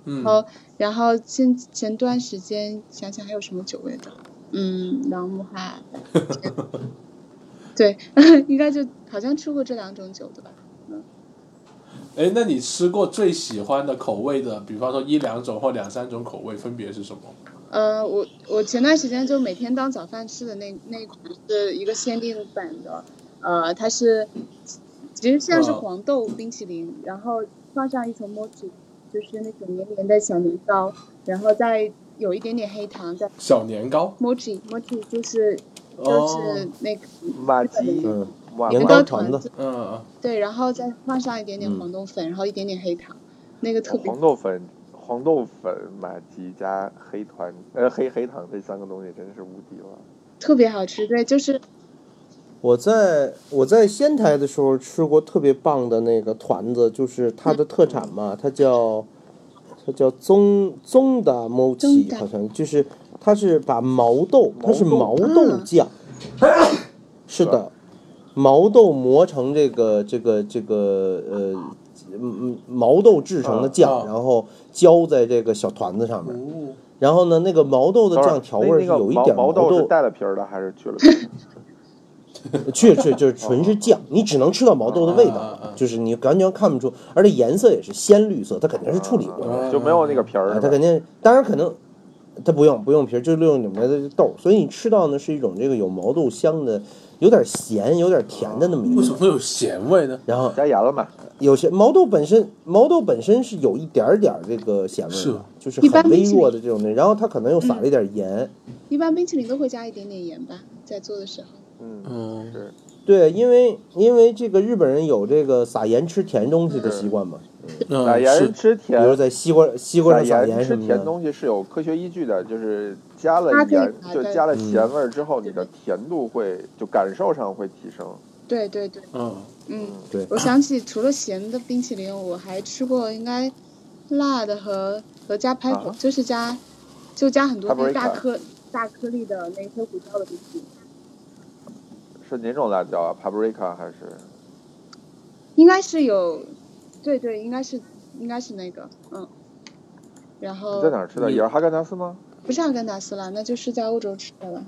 S4: 然后，然后前前段时间想想还有什么酒味的，嗯，朗姆哈，对，应该就好像出过这两种酒的吧，嗯。
S2: 哎，那你吃过最喜欢的口味的，比方说一两种或两三种口味，分别是什么？
S4: 呃，我我前段时间就每天当早饭吃的那那一款是一个限定版的，呃，它是其实像是黄豆冰淇淋，然后放上一层墨汁。就是那种黏黏的小年糕，然后再有一点点黑糖在。
S2: 小年糕。
S4: mochi mochi 就是就是那个
S1: 马吉
S4: 年糕
S3: 团
S2: 子，嗯嗯。
S4: 对，然后再放上一点点黄豆粉，然后一点点黑糖，那个特别。
S1: 黄豆粉、黄豆粉、马吉加黑团呃黑黑糖这三个东西真是无敌了。
S4: 特别好吃，对，就是。
S3: 我在我在仙台的时候吃过特别棒的那个团子，就是它的特产嘛，它叫它叫棕棕的毛奇，好像就是它是把毛豆，它是毛豆酱，是的，毛豆磨成这个这个这个呃嗯毛豆制成的酱，然后浇在这个小团子上面，然后呢，那个毛豆的酱调味是有一点
S1: 毛
S3: 豆
S1: 是带了皮儿的还是去了皮？
S3: 去去就是纯是酱，你只能吃到毛豆的味道，就是你完全看不出，而且颜色也是鲜绿色，它肯定是处理过的，
S1: 就没有那个皮儿。
S3: 它肯定，当然可能，它不用不用皮儿，就利用里面的豆，所以你吃到呢是一种这个有毛豆香的，有点咸，有点甜的那么一个。
S2: 为什么会有咸味呢？
S3: 然后
S1: 加盐了嘛？
S3: 有些毛豆本身，毛豆本身是有一点点这个咸味的，就是很微弱的这种的。然后它可能又撒了一点盐。
S4: 一般冰淇淋都会加一点点盐吧，在做的时候。
S1: 嗯，是，
S3: 对，因为因为这个日本人有这个撒盐吃甜东西的习惯嘛，
S1: 撒盐吃甜，
S3: 比如在西瓜西瓜上撒
S1: 盐吃甜东西是有科学依据的，就是加了盐就加了咸味儿之后，你的甜度会就感受上会提升。
S4: 对对对，
S2: 嗯
S4: 嗯，
S3: 对。
S4: 我想起除了咸的冰淇淋，我还吃过应该辣的和和加 pepper，就是加就加很多那大颗大颗粒的那些胡椒的冰淇淋。
S1: 是哪种辣椒啊？Paprika 还是？
S4: 应该是有，对对，应该是应该是那个，嗯。然后
S1: 你在哪儿吃的？也是哈根达斯吗？
S4: 不是哈根达斯了，那就是在欧洲吃的了。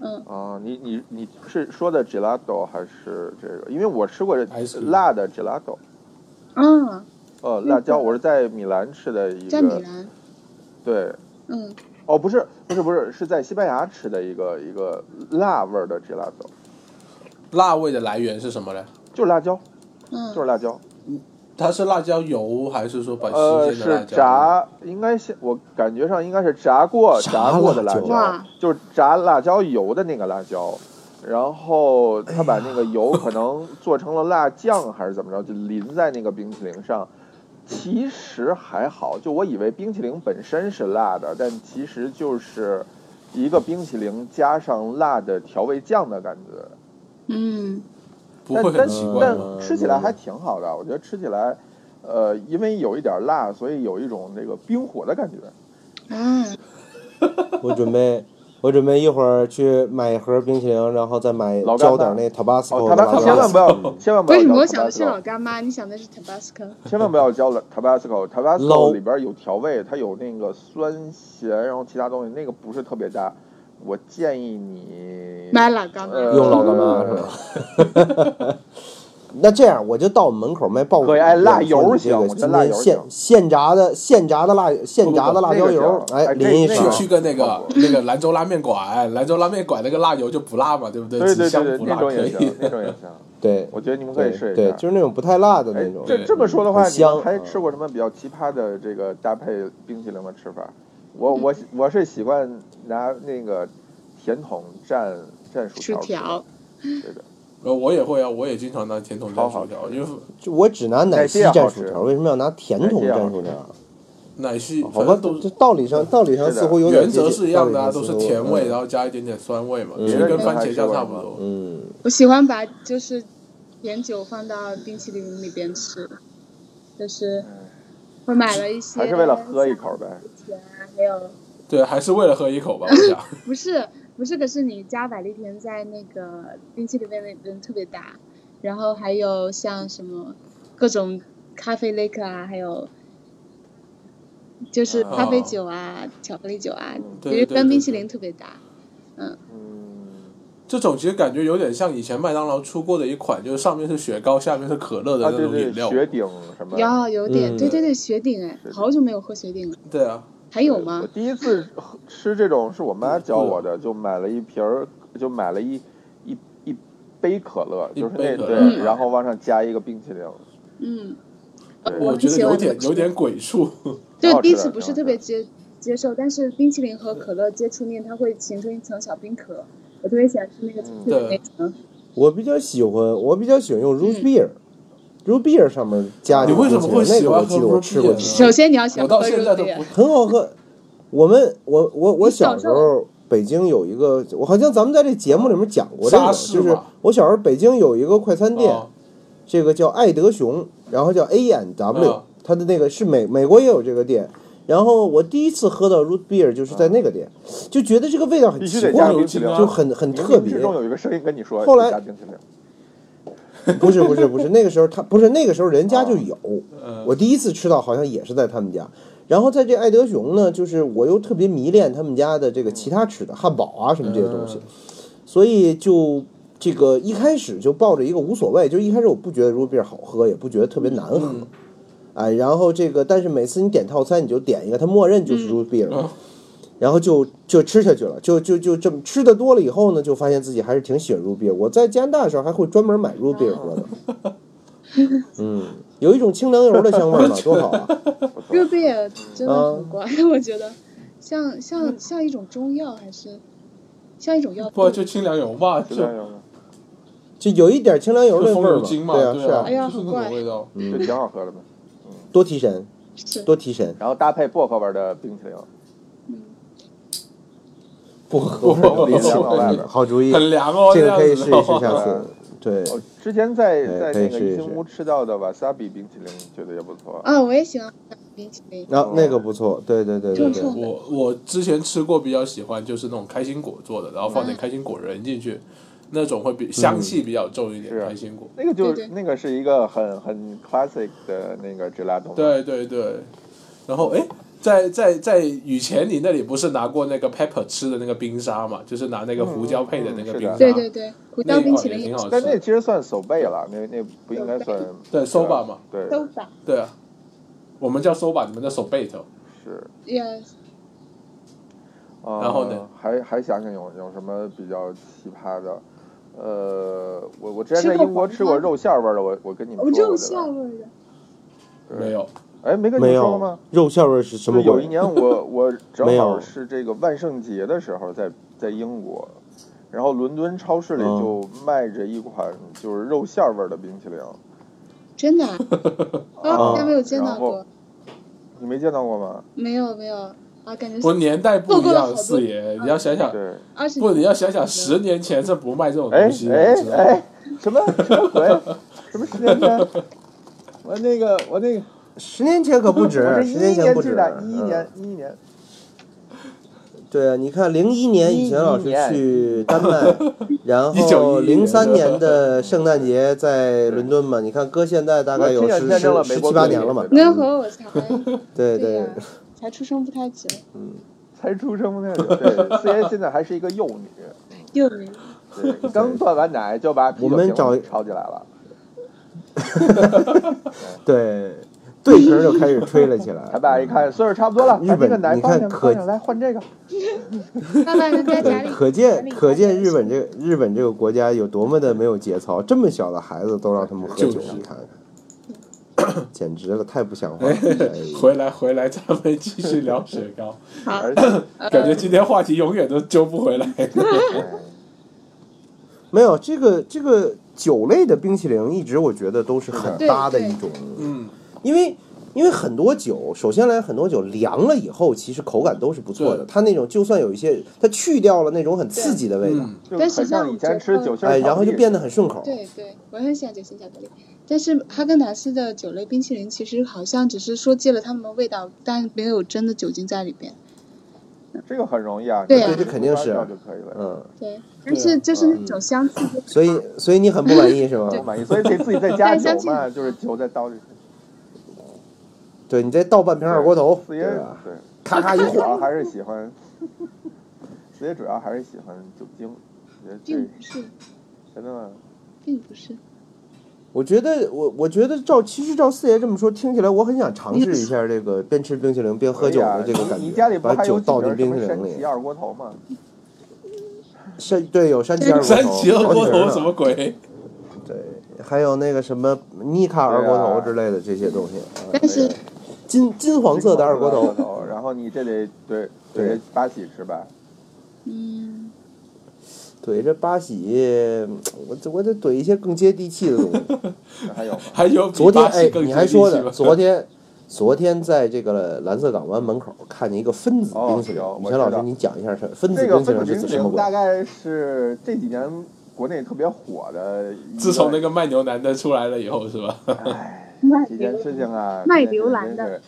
S4: 嗯。
S1: 啊，你你你是说的 gelato 还是这个？因为我吃过这辣的 gelato，
S4: 嗯，
S1: 呃，辣椒，我是在米兰吃的一个，
S4: 在米兰，
S1: 对，
S4: 嗯，
S1: 哦，不是不是不是，是在西班牙吃的一个一个辣味儿的 gelato，
S2: 辣味的来源是什么呢？
S1: 就是辣椒，
S4: 嗯，
S1: 就是辣椒，
S2: 它是辣椒油还是说把
S1: 呃，是
S2: 新鲜的辣椒？
S1: 炸，应该是我感觉上应该是炸过
S3: 炸
S1: 炸过的
S3: 辣椒
S1: 就是炸辣椒油的那个辣椒，然后他把那个油可能做成了辣酱还是怎么着，就淋在那个冰淇淋上。其实还好，就我以为冰淇淋本身是辣的，但其实就是一个冰淇淋加上辣的调味酱的感觉。
S4: 嗯，
S2: 不会很
S1: 但
S2: 奇
S3: 怪
S1: 但
S3: 吗
S1: 但吃起来还挺好的，我觉得吃起来，呃，因为有一点辣，所以有一种那个冰火的感觉。
S4: 嗯，
S3: 我准备，我准备一会儿去买一盒冰淇淋，然后再买浇点那 Tabasco
S1: 千万不要，千万不要叫
S4: 为什么我想的是老干妈，你想的是 Tabasco？
S1: 千万不要浇了 Tabasco。Tabasco 里边有调味，它有那个酸咸，然后其他东西，那个不是特别搭。我建议你
S4: 买老干妈，
S1: 呃
S3: 用老干妈是吧？那这样，我就到我们门口卖爆谷，
S1: 可以哎辣油行
S3: 今
S1: 辣油
S3: 天现
S1: 行
S3: 现炸的现炸的辣现炸的辣椒油哎，
S1: 哎
S3: 淋一
S2: 去去个那个那个兰州拉面馆，兰州拉面馆那个辣油就不辣嘛，对不对？
S1: 对对对那种也行
S2: 以。，
S1: 那种也行。
S3: 对
S1: 我觉得你们可以试一下。
S3: 就是那种不太辣的
S1: 哎
S3: 那种。
S1: 这这么说的话，你们还
S3: 嗯
S1: 吃过什么比较奇葩的这个搭配冰淇淋的吃法？我我我是习惯拿那个甜筒蘸蘸薯
S4: 薯
S1: 条吃。
S4: 条，
S1: 对的，
S2: 呃，我也会啊，我也经常拿甜筒蘸薯条，因为
S3: 就我只拿奶昔蘸薯条，为什么要拿甜筒蘸薯条？
S2: 奶昔
S3: 好吧，
S2: 都
S3: 这道理上道理上似乎有点
S2: 原则是一样的啊，都是甜味，
S3: 嗯
S2: 然后加一点点酸味嘛，
S3: 嗯
S2: 其实跟番茄酱差不多。
S3: 嗯，
S4: 我喜欢把就是甜酒放到冰淇淋里边吃，就是我买了一些，
S1: 还是为了喝一口呗。
S4: 甜啊，还有
S2: 对，还是为了喝一口吧，我想。
S4: 不是不是，可是你加百利甜在那个冰淇淋里面特别大，然后还有像什么各种咖啡 lake 啊，还有就是咖啡酒啊、巧克力酒啊，
S2: 对
S4: 其实跟冰淇淋特别搭。
S1: 嗯，
S2: 这种其实感觉有点像以前麦当劳出过的一款，就是上面是雪糕，下面是可乐的
S1: 啊
S2: 那种饮料。
S1: 雪顶什么？
S4: 有有点，
S3: 嗯
S4: 对对对，雪顶哎好久没有喝雪顶了，
S2: 对啊，
S4: 还有吗
S1: 我？第一次吃这种是我妈教我的，就买了一瓶儿，就买了一一一杯可乐，就是那
S2: 杯可乐
S1: 对，
S4: 嗯
S1: 然后往上加一个冰淇淋。
S4: 嗯，
S2: 我觉得有点有点鬼畜。
S4: 对第一次不是特别接接受，但是冰淇淋和可乐接触面，它会形成一层小冰壳，我特别喜欢吃那个脆脆的那层。
S3: 我比较喜欢我比较喜欢用 root
S4: 嗯
S3: beer。Root beer 上面加
S2: 你为什么会
S3: 那个我
S2: 喜欢喝
S3: 记得我
S2: root
S3: 吃过
S4: 首先你要想
S2: 我现在都
S4: root beer
S2: 不
S3: 很好喝。我们我我我
S4: 小时候
S3: 北京有一个，我好像咱们在这节目里面讲过这个，就是我小时候北京有一个快餐店，
S2: 哦
S3: 这个叫爱德熊，然后叫 A N W，、
S2: 嗯
S3: 它的那个是美美国也有这个店。然后我第一次喝到 root beer 就是在那个店，就觉得这个味道很奇怪就很很特别。
S1: 冥之中有一个声音跟你说，
S3: 后来
S1: 加冰淇淋。
S3: 不是不是不是，那个时候他不是那个时候人家就有，
S2: 嗯
S3: 我第一次吃到好像也是在他们家。然后在这爱德熊呢，就是我又特别迷恋他们家的这个其他吃的汉堡啊什么这些东西，所以就这个一开始就抱着一个无所谓，就一开始我不觉得 root beer 好喝，也不觉得特别难喝，
S2: 嗯
S3: 哎，然后这个但是每次你点套餐你就点一个，它默认就是 root beer 嘛。
S2: 嗯
S3: 然后就就吃下去了，就就就这么吃的多了以后呢，就发现自己还是挺喜欢 root beer。我在加拿大的时候还会专门买 root beer 喝的。嗯，有一种清凉油的香味儿嘛，多好啊
S4: ！root beer 真的
S3: 啊
S4: 很怪，我觉得像像像一种中药还是像一种药
S2: 不就清凉油嘛，就。
S1: 就
S3: 有一点清凉油的味儿嘛，对啊，是
S2: 啊，
S4: 哎呀
S2: 就是那
S4: 好怪。
S2: 种味道。
S1: 这
S3: 嗯，
S1: 挺好喝的嘛。
S3: 多提神，多提神，
S1: 然后搭配薄荷味的冰淇淋，
S3: 不喝
S2: 不
S1: 离凉往外边。
S3: 好主意，
S2: 很凉哦，
S3: 这个可以试一试，下
S1: 对
S3: 次。对，
S1: 我之前在
S3: 哎
S1: 在那个
S3: 可以试一试
S1: 一星屋吃到的瓦萨比冰淇淋，觉得也不错。
S4: 啊，我也喜欢冰淇淋。
S3: 然后那个不错，对对对对
S2: 我我之前吃过比较喜欢就是那种开心果做的，然后放点
S4: 嗯
S2: 开心果仁进去，那种会比香气比较重一点。开心果，
S1: 那个就
S4: 对对
S1: 那个是一个很很 classic 的那个 gelato。
S2: 对对对。然后哎，在在在以前你那里不是拿过那个 Pepper 吃的那个冰沙嘛？就是拿那个胡椒配的那个冰沙，
S4: 对对对，胡椒冰淇淋
S2: 挺好吃。
S1: 但那其实算手背了，那那不应该算
S2: 对 soba 嘛？
S1: 对
S4: soba
S2: 对啊，我们叫 soba，你们叫手背头。
S1: 是
S4: yes。
S2: 然后呢？
S1: 还还想想有有什么比较奇葩的？呃，我我之前在英国吃过肉馅味的，我我跟你们说
S4: 过肉馅味的
S2: 没有。
S1: 哎，没跟你说过吗？
S3: 肉馅味是什么？
S1: 有一年我 我正好是这个万圣节的时候在在英国，然后伦敦超市里就卖着一款就是肉馅味的冰淇淋。
S4: 真的？啊，还没有见到过。
S1: 你没见到过吗？
S4: 没有没有啊，感觉
S2: 不年代不一样，四爷，你要想想，
S1: 对，
S2: 不你要想想十年前是不卖这种东西，
S1: 哎哎，什么什么鬼？什么十年前？我那个我那个。
S3: 十年前可不止，十年前不止，
S1: 一一年，一一年。
S3: 对啊，你看，零一年以前老师去丹麦，然后零三年的圣诞节在伦敦嘛，你看搁现在大概有十十十七八年了嘛。
S4: 那会儿我才，
S3: 对对，
S4: 才出生不太久。
S1: 嗯，才出生不太久。对，虽然现在还是一个幼女。
S4: 幼女。
S1: 对，刚断完奶就把
S3: 我们找
S1: 吵起来了。
S3: 对。对瓶就开始吹了起来。
S1: 他爸一看岁数差不多了，
S3: 日本
S1: 你
S3: 看可
S1: 来换这个。
S4: 爸爸在家里。
S3: 可见可见日本这个日本这个国家有多么的没有节操，这么小的孩子都让他们喝酒，你看看，简直了，太不像话了。
S2: 回来回来，咱们继续聊雪糕。
S4: 好，
S2: 感觉今天话题永远都揪不回来。
S3: 没有这个这个酒类的冰淇淋，一直我觉得都是很搭的一种。
S2: 嗯。
S3: 因为因为很多酒，首先来很多酒凉了以后，其实口感都是不错的。它那种就算有一些，它去掉了那种很刺激的味道，
S4: 但是
S1: 像以前吃酒心
S3: 哎，然后就变得很顺口。
S4: 对对，我很喜欢酒心巧克力。但是哈根达斯的酒类冰淇淋，其实好像只是说借了他们的味道，但没有真的酒精在里边。
S1: 这个很容易啊，
S4: 对呀，
S3: 这肯定是
S1: 就可以了。
S3: 嗯，
S4: 对，但是就是那种香气。
S3: 所以，所以你很不满意是吗？
S1: 不满意，所以得自己再加酒嘛，就是酒在刀里。
S3: 对你再倒半瓶二锅头，
S1: 四爷
S3: 对，咔咔一
S1: 晃，还是喜欢。四爷主要还是喜欢酒精，
S4: 并不是。
S1: 真的吗？
S4: 并不是。
S3: 我觉得，我我觉得照其实照四爷这么说，听起来我很想尝试一下这个边吃冰淇淋边喝酒的这个感觉，把酒倒进冰淇淋里。
S1: 二锅头吗？
S3: 山对有山崎二锅头，
S2: 山崎二锅头什么鬼？
S3: 对，还有那个什么尼卡二锅头之类的这些东西。
S4: 但是。
S3: 金金黄色的二锅
S1: 头，然后你这得对对八喜吃吧？
S4: 嗯，
S3: 怼这八喜，我我得怼一些更接地气的东
S1: 西。还有
S2: 还有
S3: 昨天哎，你还说呢 昨天昨天在这个蓝色港湾门口看见一个分子冰淇淋，以前老师你讲一下是分子冰淇淋是什么？
S1: 大概是这几年国内特别火的。
S2: 自从那个卖牛腩的出来了以后，是吧？
S1: 这件事情啊，
S4: 卖刘兰的，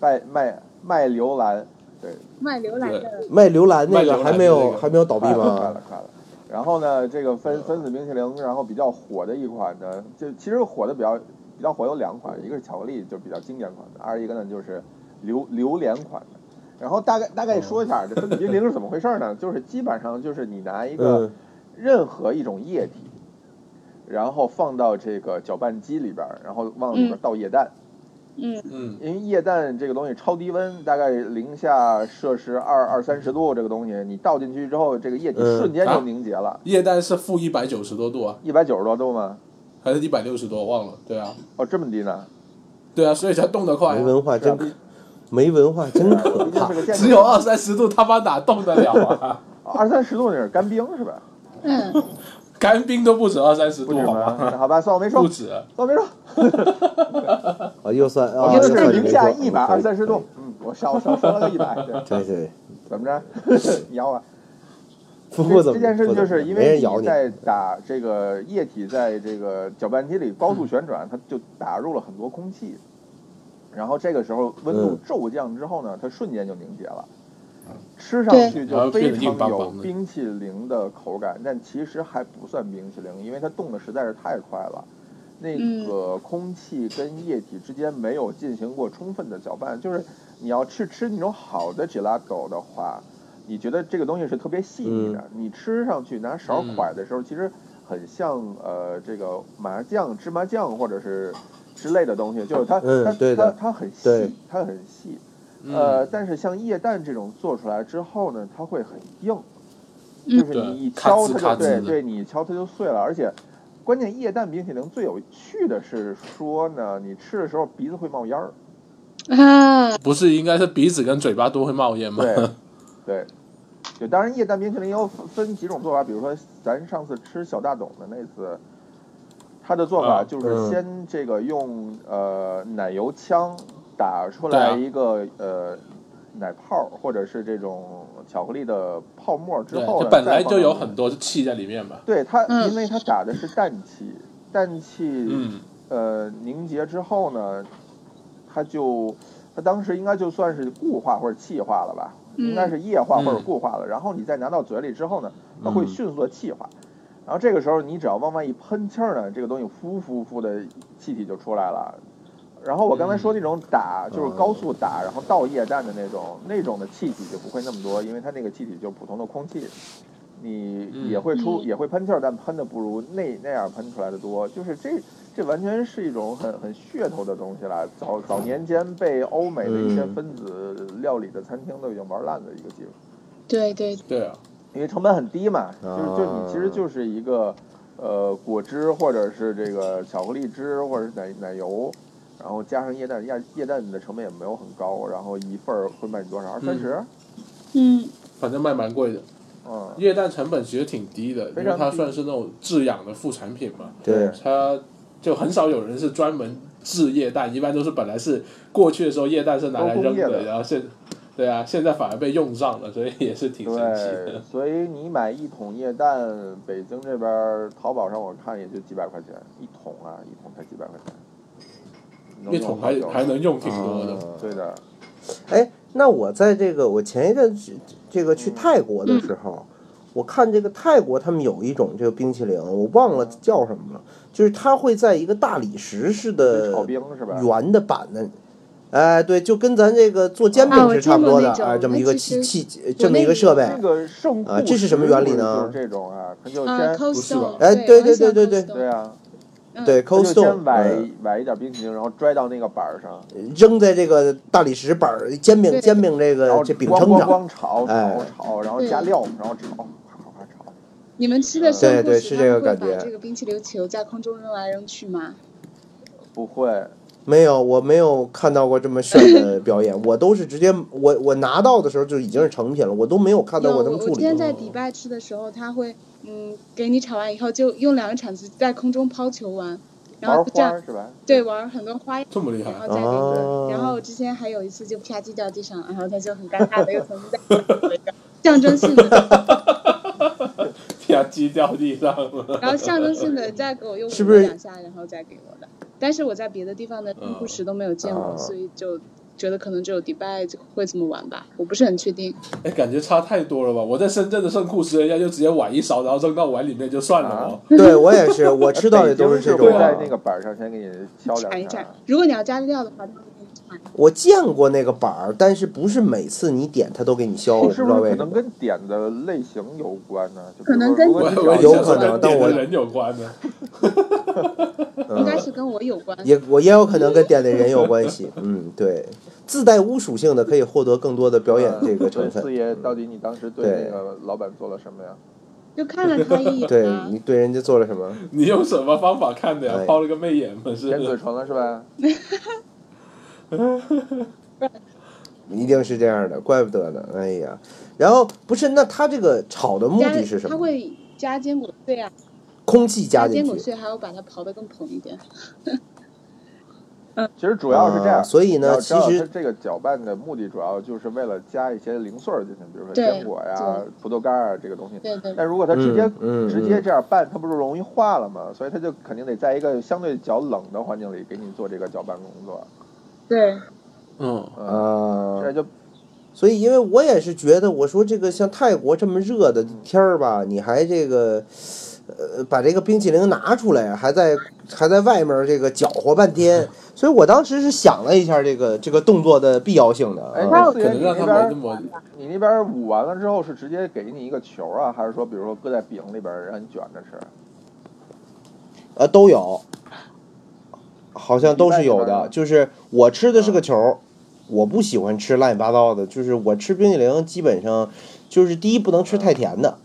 S1: 卖卖卖刘兰，对，
S4: 卖刘兰的，
S3: 卖刘兰那个还没有还没有倒闭吗？
S1: 快了快了。然后呢，这个分分子冰淇淋，然后比较火的一款呢，就其实火的比较比较火有两款，一个是巧克力，就比较经典款的；二一个呢就是榴榴莲款的。然后大概大概说一下这分子冰淇淋是怎么回事呢？就是基本上就是你拿一个任何一种液体。然后放到这个搅拌机里边，然后往里边倒液氮。
S4: 嗯
S2: 嗯。
S1: 因为液氮这个东西超低温，大概零下摄氏二二三十度，这个东西你倒进去之后，这个液体瞬间就凝结了。
S2: 液氮是负一百九十多度啊？
S1: 一百九十多度吗？
S2: 还是一百六十多？忘了。对啊。
S1: 哦，这么低呢？
S2: 对啊，所以才冻得快。
S3: 没文化真没文化真可 怕。
S2: 只有二三十度，他妈哪冻得了啊？
S1: 二三十度那是干冰是吧？
S4: 嗯。
S2: 干冰都不止二三十度
S1: 吗？好吧，算我没说。
S2: 不止，
S1: 算我没说。
S3: 啊，又算啊，
S1: 又是零下一百二三十度。嗯，我少少说了个一百。
S3: 对对。
S1: 怎么着？咬我。
S3: 不
S1: 这件事就是因为你在打这个液体在这个搅拌机里高速旋转，它就打入了很多空气，然后这个时候温度骤降之后呢，它瞬间就凝结了。吃上去就非常有冰淇淋的口感，但其实还不算冰淇淋，因为它冻的实在是太快了。那个空气跟液体之间没有进行过充分的搅拌，就是你要去吃那种好的 gelato 的话，你觉得这个东西是特别细腻的，你吃上去拿勺蒯的时候，其实很像呃这个麻酱、芝麻酱或者是之类的东西，就是它它它它很细，它很细。呃，但是像液氮这种做出来之后呢，它会很硬，就是你一敲它就对对，你一敲它就碎了，而且关键液氮冰淇淋最有趣的是说呢，你吃的时候鼻子会冒烟儿。
S4: 啊，
S2: 不是，应该是鼻子跟嘴巴都会冒烟吗？
S1: 对，对，就当然液氮冰淇淋有分几种做法，比如说咱上次吃小大董的那次，他的做法就是先这个用呃奶油枪打出来一个呃奶泡或者是这种巧克力的泡沫之后，它
S2: 本来就有很多气在里面嘛。
S1: 对它，因为它打的是氮气，氮气呃凝结之后呢。它就，它当时应该就算是固化或者气化了吧，应该是液化或者固化了。然后你再拿到嘴里之后呢，它会迅速的气化。然后这个时候你只要往外一喷气儿呢，这个东西呼呼呼的气体就出来了。然后我刚才说那种打就是高速打，然后倒液氮的那种，那种的气体就不会那么多，因为它那个气体就是普通的空气，你也会出也会喷气儿，但喷的不如那那样喷出来的多。就是这。这完全是一种很很噱头的东西了。早早年间被欧美的一些分子料理的餐厅都已经玩烂的一个技术。
S4: 对对
S2: 对啊，
S1: 因为成本很低嘛，就是就你其实就是一个呃果汁或者是这个巧克力汁或者是奶奶油，然后加上液氮，液液氮的成本也没有很高，然后一份儿会卖你多少？二三十？
S4: 嗯，
S2: 反正卖蛮贵的。
S1: 嗯，
S2: 液氮成本其实挺低的，因为它算是那种制氧的副产品嘛。
S3: 对。
S2: 它。就很少有人是专门制液氮，一般都是本来是过去的时候液氮是拿来扔
S1: 的，
S2: 然后现，对啊，现在反而被用上了，所以也是挺神奇的。
S1: 所以你买一桶液氮，北京这边淘宝上我看也就几百块钱一桶啊，一桶才几百块钱，
S2: 一桶还还能用挺多的。
S1: 对的。
S3: 哎，那我在这个我前一阵这个去泰国的时候。我看这个泰国，他们有一种这个冰淇淋，我忘了叫什么了，就是它会在一个大理石似的圆的板子，哎，对，就跟咱这个做煎饼是差不多的啊，这么一个器器，这么一个设备。啊，这是什么原理呢？
S1: 这种啊，它就先
S2: 不是吧？
S3: 哎，对对对对对，
S1: 对啊，
S3: 对，cold
S1: 崴崴一点冰淇淋，然后拽到那个板上，
S3: 扔在这个大理石板煎饼煎饼这个这饼铛
S1: 上，光炒炒炒，然后加料，然后炒。
S4: 你们吃的生
S3: 对是这个感觉。
S4: 这个冰淇淋球在空中扔来扔去吗？
S1: 不会，
S3: 没有，我没有看到过这么炫的 表演。我都是直接，我我拿到的时候就已经是成品了，我都没有看到过他们处理。
S4: 我今天在迪拜吃的时候，他会嗯给你炒完以后，就用两个铲子在空中抛球玩，然后这样
S1: 是吧？
S4: 对，玩很多花样，
S2: 这么厉害，
S4: 然后再给。然后之前还有一次就啪叽掉地上，然后他就很尴尬的又重新再象征性的。
S2: 啪叽掉地上了，
S4: 然后象征性的再给我用两下，然后再给我的。但是我在别的地方的圣库石都没有见过，所以就觉得可能只有迪拜会这么玩吧，我不是很确定。
S2: 哎，感觉差太多了吧？我在深圳的圣库斯，人家就直接碗一勺，然后扔到碗里面就算了
S1: 吗？
S3: 对我也是，我吃到的都是这种。
S1: 在那个板上先给你敲两下。
S4: 如果你要加料的话。
S3: 我见过那个板儿，但是不是每次你点它都给你消，不知道为什么。
S1: 可能跟点的类型有关呢？
S4: 就可能跟
S3: 有可能，但我
S2: 人有关呢。
S4: 应该是跟我有关。
S3: 也我也有可能跟点的人有关系。嗯，对，自带巫属性的可以获得更多的表演这个成分。
S1: 四爷，到底你当时对那个老板做了什么呀？
S4: 就看了他一眼。
S3: 对你对人家做了什么？
S2: 你用什么方法看的呀？抛了个媚眼吗？是？
S1: 舔嘴唇了是吧？
S3: 一定是这样的，怪不得呢。哎呀，然后不是那他这个炒的目的是什么？
S4: 他会加坚果碎啊，
S3: 空气
S4: 加
S3: 坚
S4: 果碎，还要把它刨得更蓬一点。
S1: 嗯，其实主要是这样。
S3: 所以呢，其实
S1: 这个搅拌的目的主要就是为了加一些零碎进去，比如说坚果呀、葡萄干啊这个东西。
S4: 对对。
S1: 但如果它直接直接这样拌，它不是容易化了吗？所以它就肯定得在一个相对较冷的环境里给你做这个搅拌工作。
S4: 对。
S2: 嗯
S3: 啊，
S1: 这就
S3: 所以因为我也是觉得，我说这个像泰国这么热的天儿吧，你还这个。呃，把这个冰淇淋拿出来，还在还在外面这个搅和半天，所以我当时是想了一下这个这个动作的必要性的。
S1: 哎，那四爷，你那边你那边捂完了之后是直接给你一个球啊，还是说比如说搁在饼里边让你卷着吃？
S3: 呃，都有，好像都是有的。就是我吃的是个球，我不喜欢吃乱七八糟的。就是我吃冰淇淋基本上就是第一不能吃太甜的。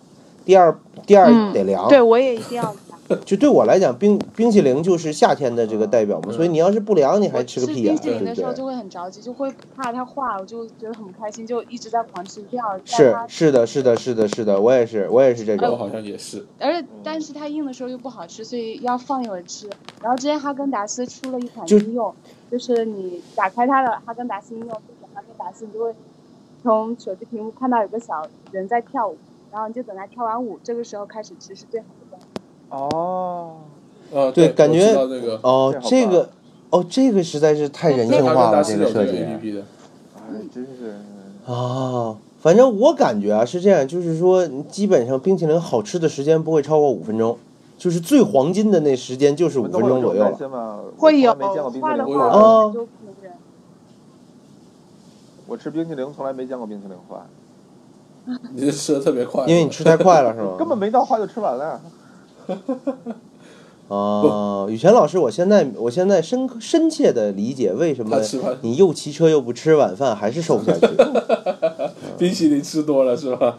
S3: 第二，第二得凉。
S4: 对我也一定要
S3: 就对我来讲，冰冰淇淋就是夏天的这个代表嘛。所以你要是不凉，你还
S4: 吃
S3: 个屁啊！
S4: 冰淇淋的时候就会很着急，就会怕它化，我就觉得很不开心，就一直在狂吃，一定要。
S3: 是是的是的是的是的，我也是我也是这种。
S2: 我好像也是。
S4: 而且，但是它硬的时候又不好吃，所以要放一会儿吃。然后之前哈根达斯出了一款应用，就是你打开它的哈根达斯应用，哈根达斯你就会从手机屏幕看到有个小人在跳舞。然后你就等他跳完舞，这个时候开始吃是最好的。
S1: 哦，
S2: 呃，对，
S3: 感觉
S2: 哦，
S3: 这个，哦，这个实在是太人性化了，这个设计。
S1: 哎，真是。
S3: 啊，反正我感觉啊是这样，就是说，基本上冰淇淋好吃的时间不会超过五分钟，就是最黄金的那时间就是五分钟左右了。
S4: 会有
S1: 化的
S4: 话啊。
S1: 我吃冰淇淋从来没见过冰淇淋坏。
S2: 你这吃的特别快，
S3: 因为你吃太快了是吗？
S1: 根本没到话就吃完了呀。
S3: 啊，雨泉老师，我现在我现在深深切的理解为什么你又骑车又不吃晚饭还是瘦不下去。
S2: 冰淇淋吃多了是吧？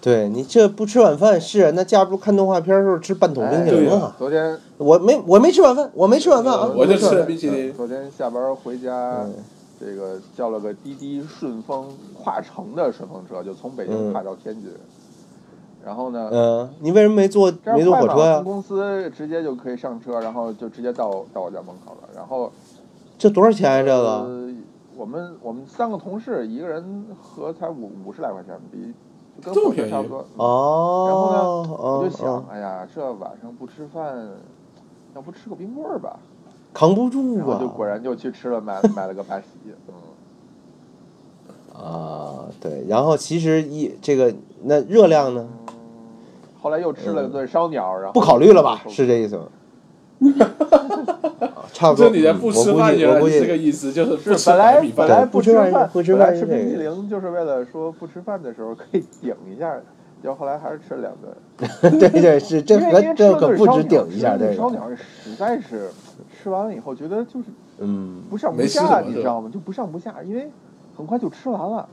S3: 对你这不吃晚饭是那架不住看动画片的时候吃半桶冰淇淋
S1: 啊。昨天
S3: 我没我没吃晚饭，我没吃晚饭啊，
S2: 我就吃了冰淇淋。
S1: 昨天下班回家。这个叫了个滴滴顺风跨城的顺风车，就从北京跨到天津。然后呢？
S3: 嗯，你为什么没坐没坐火车呀？
S1: 公司直接就可以上车，然后就直接到到我家门口了。然后
S3: 这多少钱啊？这个？
S1: 我们我们三个同事，一个人合才五五十来块钱，比跟火车差不多。
S3: 哦。
S1: 然后呢，我就想，哎呀，这晚上不吃饭，要不吃个冰棍儿吧？
S3: 扛不住
S1: 啊！就果然就去吃了，买 买了个八喜。嗯。
S3: 啊，对，然后其实一这个那热量呢？
S1: 后来又吃了顿烧鸟，然后
S3: 不考虑了吧？是这意思吗？差不多。
S2: 你在不吃饭原来是这个意思，就是
S1: 本来本来不吃
S3: 饭，
S1: 不吃饭吃冰淇淋，就是为了说不吃饭的时候可以顶一下。结果后来还是吃了两顿。
S3: 对对是，这可这可不止顶一下，这
S1: 烧鸟实在是。吃完了以后觉得就是，
S3: 嗯，
S1: 不上不下，你知道吗？就不上不下，因为很快就吃完了，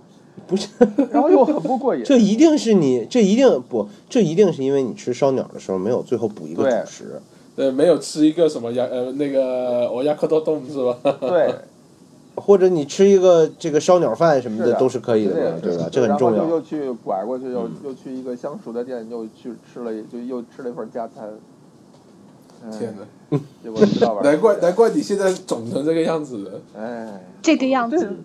S3: 不是，
S1: 然后又很不过瘾。
S3: 这一定是你，这一定不，这一定是因为你吃烧鸟的时候没有最后补一个主食，
S2: 对，没有吃一个什么鸭呃那个我鸭蝌蚪冻是吧？
S1: 对，
S3: 或者你吃一个这个烧鸟饭什么的都是可以的，对吧？这很重要。
S1: 又去拐过去，又又去一个相熟的店，又去吃了，就又吃了一份加餐。
S2: 天哪！难怪难怪你现在肿成这个样子了。
S1: 哎，
S4: 这个样子。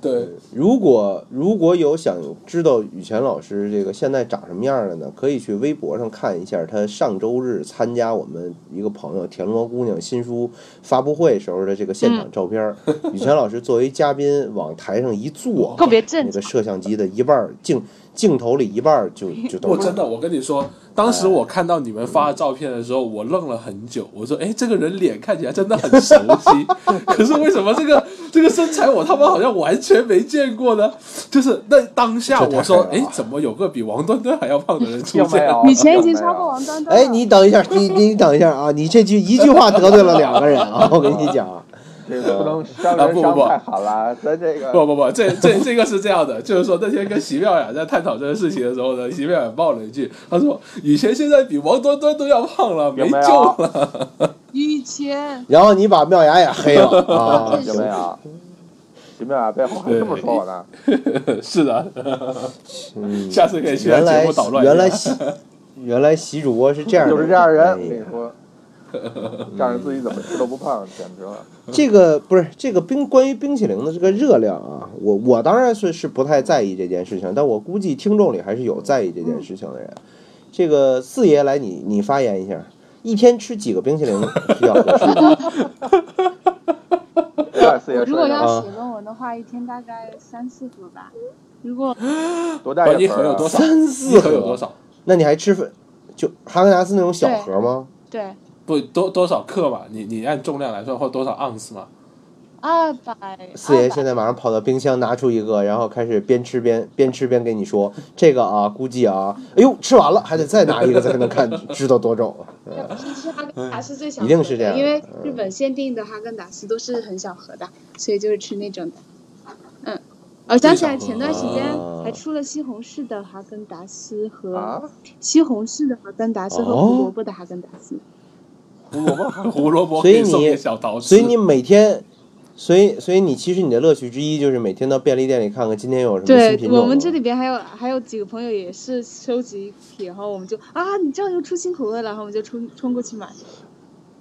S2: 对，
S3: 如果如果有想知道雨泉老师这个现在长什么样的呢？可以去微博上看一下他上周日参加我们一个朋友田螺姑娘新书发布会时候的这个现场照片。雨泉老师作为嘉宾往台上一坐，
S4: 特别正，
S3: 那个摄像机的一半镜镜头里一半就 就都。
S2: 我真的，我跟你说。当时我看到你们发的照片的时候，我愣了很久。我说：“哎，这个人脸看起来真的很熟悉，可是为什么这个这个身材我他妈好像完全没见过呢？”就是那当下我说：“哎，怎么有个比王端端还要胖的人出现？”
S4: 以前已经超过王端端。
S3: 哎，你等一下，你你等一下啊！你这句一句话得罪了两个人啊！我跟你讲。
S1: 这个不能伤人伤太狠了，咱这个
S2: 不不不，这这这个是这样的，就是说那天跟席妙雅在探讨这个事情的时候呢，席妙雅爆了一句，他说以前现在比王端端都要胖了，没救了。
S4: 以前。
S3: 然后你把妙雅也黑了 啊？
S1: 有没有？席妙雅背后还这么说我呢？
S2: 是的。下次可以去
S3: 原来
S2: 捣乱。
S3: 原来习原来习主播是这样，
S1: 就是这样人。我跟你说。仗着自己怎么吃都不胖，简直了！
S3: 这个不是这个冰关于冰淇淋的这个热量啊，我我当然是是不太在意这件事情，但我估计听众里还是有在意这件事情的人。这个四爷来，你你发言一下，一天吃几个冰淇淋比较合适？
S4: 如果要写论文的话，一天大概三四盒吧。如果
S1: 多大
S2: 一盒有多少？
S3: 三四
S2: 盒有多少？
S3: 那你还吃粉？就哈根达斯那种小盒吗？
S4: 对。
S2: 不多多少克嘛？你你按重量来说，或多少盎司嘛？
S4: 二百。
S3: 四爷现在马上跑到冰箱拿出一个，然后开始边吃边边吃边跟你说：“这个啊，估计啊，哎呦，吃完了还得再拿一个才能看 知道多重。”
S4: 吃哈根达斯最小，
S3: 一定是这样，
S4: 因为日本限定的哈根达斯都是很小盒的，所以就是吃那种的。嗯，我想起来前段时间还出了西红柿的哈根达斯和西红柿的哈根达斯和胡萝卜的哈根达斯。
S2: 胡萝卜，胡萝卜，
S3: 所以你，所以你每天，所以所以你其实你的乐趣之一就是每天到便利店里看看今天有什么新品种。
S4: 对，我们这里边还有还有几个朋友也是收集癖，然后我们就啊，你这样又出新口味了，然后我们就冲冲过去买。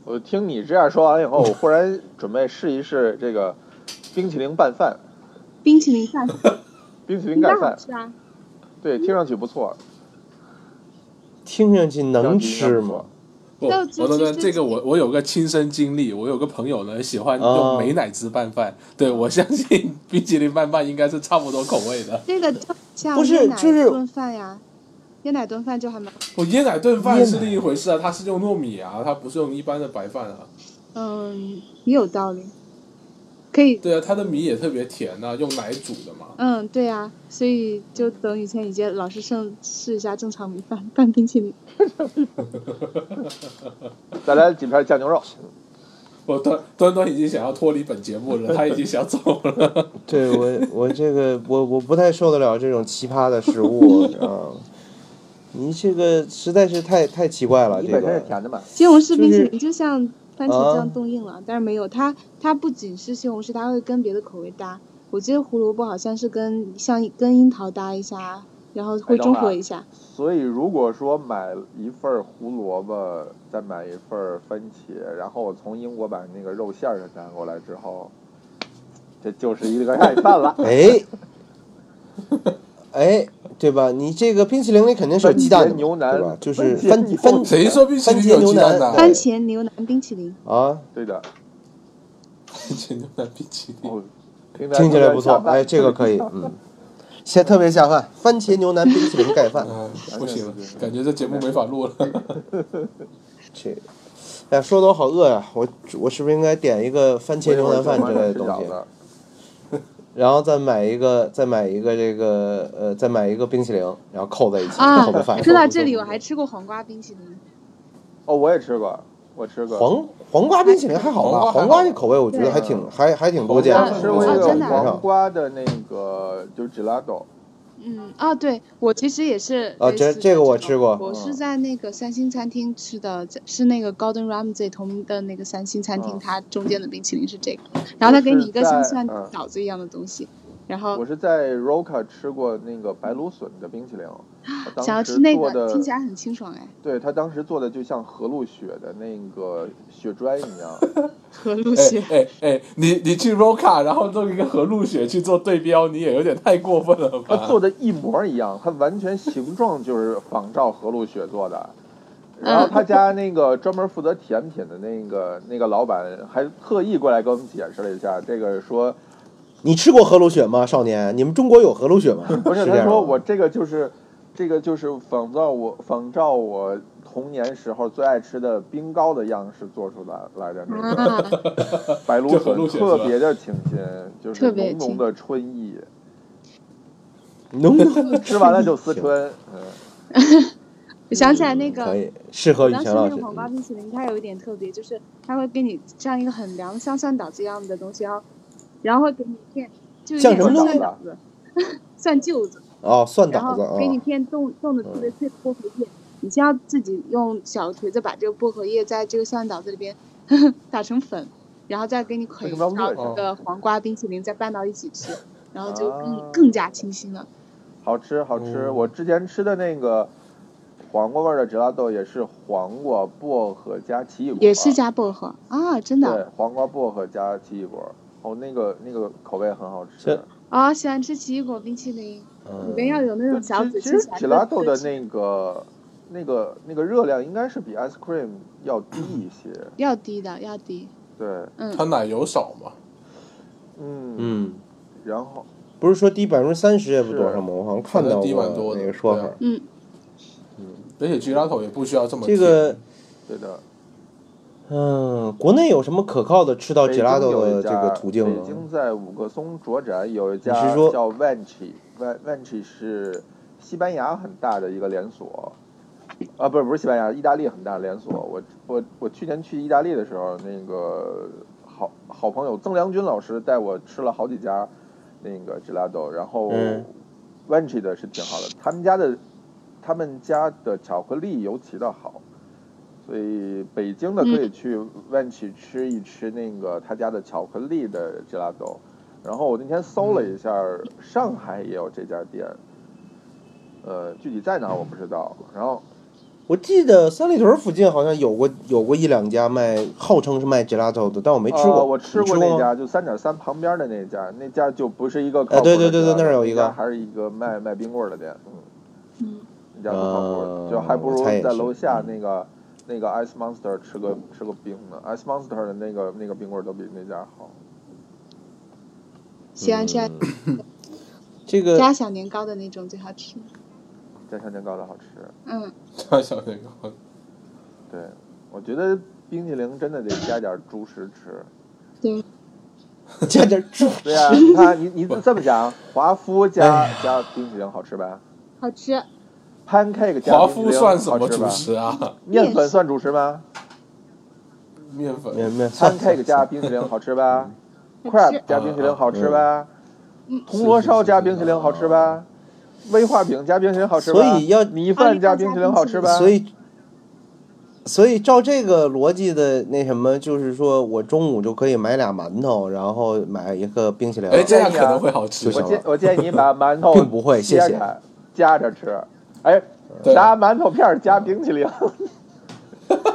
S1: 我听你这样说完以后，我忽然准备试一试这个冰淇淋拌饭。
S4: 冰淇淋拌饭。
S1: 冰淇淋拌饭。
S4: 是啊。
S1: 对，听上去不错。
S3: 听上去能吃吗？
S2: 不，我的呢，这个我我有个亲身经历，我有个朋友呢喜欢用美乃滋拌饭，对我相信冰淇淋拌饭应该是差不多口味的。
S4: 这个像
S3: 椰奶
S4: 炖饭呀，椰奶炖饭就还蛮。
S2: 我椰奶炖饭是另一回事啊，它是用糯米啊，它不是用一般的白饭啊。
S4: 嗯，也有道理。可以。
S2: 对啊，它的米也特别甜呐，用奶煮的嘛。
S4: 嗯，对呀，所以就等以前以前老师剩试一下正常米饭拌冰淇淋。
S1: 再来几片酱牛肉。
S2: 我端端端已经想要脱离本节目了，他已经想走了。
S3: 对我，我这个我我不太受得了这种奇葩的食物啊！你这个实在是太太奇怪了，这个。
S4: 西红柿冰淇淋就像。番茄酱冻硬了，但是没有它，它不仅是西红柿，它会跟别的口味搭。我记得胡萝卜好像是跟像跟樱桃搭一下，然后会中和一下。
S1: 所以如果说买一份胡萝卜，再买一份番茄，然后我从英国把那个肉馅儿拿过来之后，这就是一个盖饭了。
S3: 哎，哎。对吧？你这个冰淇淋里肯定是有鸡蛋的，对吧？就是番番
S2: 谁说冰淇淋有鸡蛋的？
S4: 番茄牛腩冰淇淋
S3: 啊，
S1: 对的。
S2: 番茄牛腩冰淇淋，
S3: 听起来不错。哎，这个可以，嗯，下特别下饭。番茄牛腩冰淇淋盖饭，
S2: 不行，感觉这节目没法录了。
S3: 这，哎呀，说的我好饿呀！我我是不是应该点一个番茄牛腩饭之类的东西？然后再买一个，再买一个这个，呃，再买一个冰淇淋，然后扣在一起，扣在饭。
S4: 说到这里，我还吃过黄瓜冰淇淋。
S1: 哦，我也吃过，我吃过。
S3: 黄黄瓜冰淇淋还好吧？黄瓜这口味我觉得还挺，还还挺多见的。
S1: 吃过一个黄瓜的那个，就是 gelato。
S4: 嗯啊，对我其实也是
S3: 啊，这这个我吃过。
S4: 我是在那个三星餐厅吃的，是那个 Golden Ramsy 同名的那个三星餐厅，它中间的冰淇淋是这个，然后它给你一个像像饺子一样的东西。然后
S1: 我是在 Roca 吃过那个白芦笋的冰淇淋，
S4: 想要吃那个，听起来很清爽哎。
S1: 对他当时做的就像河路雪的那个雪砖一样。
S4: 河路雪，
S2: 哎哎，你你去 Roca，然后做一个河路雪去做对标，你也有点太过分了吧？
S1: 他做的一模一样，他完全形状就是仿照河路雪做的。然后他家那个专门负责甜品的那个那个老板还特意过来跟我们解释了一下，这个说。
S3: 你吃过河鲈雪吗，少年？你们中国有河鲈雪吗？
S1: 不是，他说我这个就是，这个就是仿造我仿照我童年时候最爱吃的冰糕的样式做出来来的那个 白芦笋，特别的清新，就是浓浓的春意，
S3: 浓浓
S1: 吃完了就思春。
S4: 嗯，我 想起来那个
S3: 可以适合
S4: 当时那个黄瓜冰淇淋，它有一点特别，就是它会给你这样一个很凉像酸枣子一样的东西，然后。然后给你片，就
S3: 像什么
S4: 蒜枣子，蒜臼子。
S3: 哦，蒜
S4: 枣子。然后给你片冻冻的特别脆的薄荷叶，你先要自己用小锤子把这个薄荷叶在这个蒜枣子里边 打成粉，然后再给你捆一条这个黄瓜冰淇淋再拌到一起吃，然后就更更加清新了。
S1: 好吃好吃，我之前吃的那个黄瓜味的折拉豆也是黄瓜薄荷加奇异果。
S4: 也是加薄荷啊，真的。
S1: 对，黄瓜薄荷加奇异果。哦，那个那个口味很好吃。
S4: 啊，喜欢吃奇异果冰淇淋，里面要有那种小紫。
S1: 其实吉拉豆的那个那个那个热量应该是比 ice cream 要低一些。
S4: 要低的，要低。
S1: 对。
S4: 嗯。
S2: 它奶油少嘛？
S1: 嗯
S3: 嗯，
S1: 然后
S3: 不是说低百分之三十也不多少吗？我好像看到过那个说法。
S4: 嗯，
S2: 而且 gelato 也不需要这么
S3: 这个，
S1: 对的，
S3: 嗯，国内有什么可靠的吃到 gelato 的这个途径吗北？
S1: 京在五个松卓展有一家叫 Vanchi，Van Vanchi 是西班牙很大的一个连锁，啊，不是不是西班牙，意大利很大的连锁。我我我去年去意大利的时候，那个好好朋友曾良军老师带我吃了好几家那个 gelato，然后
S3: 嗯
S1: Vanchi 的是挺好的，他们家的他们家的巧克力尤其的好。所以北京的可以去万起吃一吃那个他家的巧克力的 gelato，然后我那天搜了一下，上海也有这家店，呃，具体在哪我不知道。然后
S3: 我记得三里屯附近好像有过有过一两家卖，号称是卖 gelato 的，但我没吃过。
S1: 呃、我吃过那家，就三点三旁边的那家，那家就不是一个
S3: 哎对对对对那儿有一个
S1: 家还是一个卖卖冰棍儿的店，嗯，
S4: 嗯，
S1: 那家不靠谱，
S3: 呃
S1: 就还不如在楼下那个那个 Ice Monster 吃个吃个冰的，Ice Monster 的那个那个冰棍儿都比那家好。
S4: 喜欢吃
S3: 嗯 这个
S4: 加小年糕的那种最好吃。
S1: 加小年糕的好吃。
S4: 嗯，
S2: 加小年糕。
S1: 对，我觉得冰淇淋真的得加点猪食吃。
S4: 对，
S3: 加点猪。
S1: 对呀、你看你你这么想，华夫加
S3: 哎
S1: 加冰淇淋好吃呗
S4: 好吃。
S1: ？pancake 加
S2: 华夫
S1: 冰淇淋
S2: 算什么主
S1: 好吃吧？
S2: 食啊？
S1: 面粉算主食吗
S2: 面粉。
S3: 面面
S1: ？pancake 加冰淇淋好吃吧？crab
S4: 吃。
S1: 加冰淇淋好吃吧？
S4: 嗯，
S1: 铜锣烧加冰淇淋好吃吧？威化饼加冰淇淋好吃吧？
S3: 所以要
S1: 米饭加冰淇淋好吃吧？
S3: 所以，所以照这个逻辑的那什么，就是说我中午就可以买俩馒头，然后买一个冰淇淋。
S2: 哎，这样可能会好吃
S1: 我建我建议你把馒头
S3: 并不会谢谢
S1: 夹着吃。哎，
S2: 对
S1: 拿馒头片儿加冰淇淋。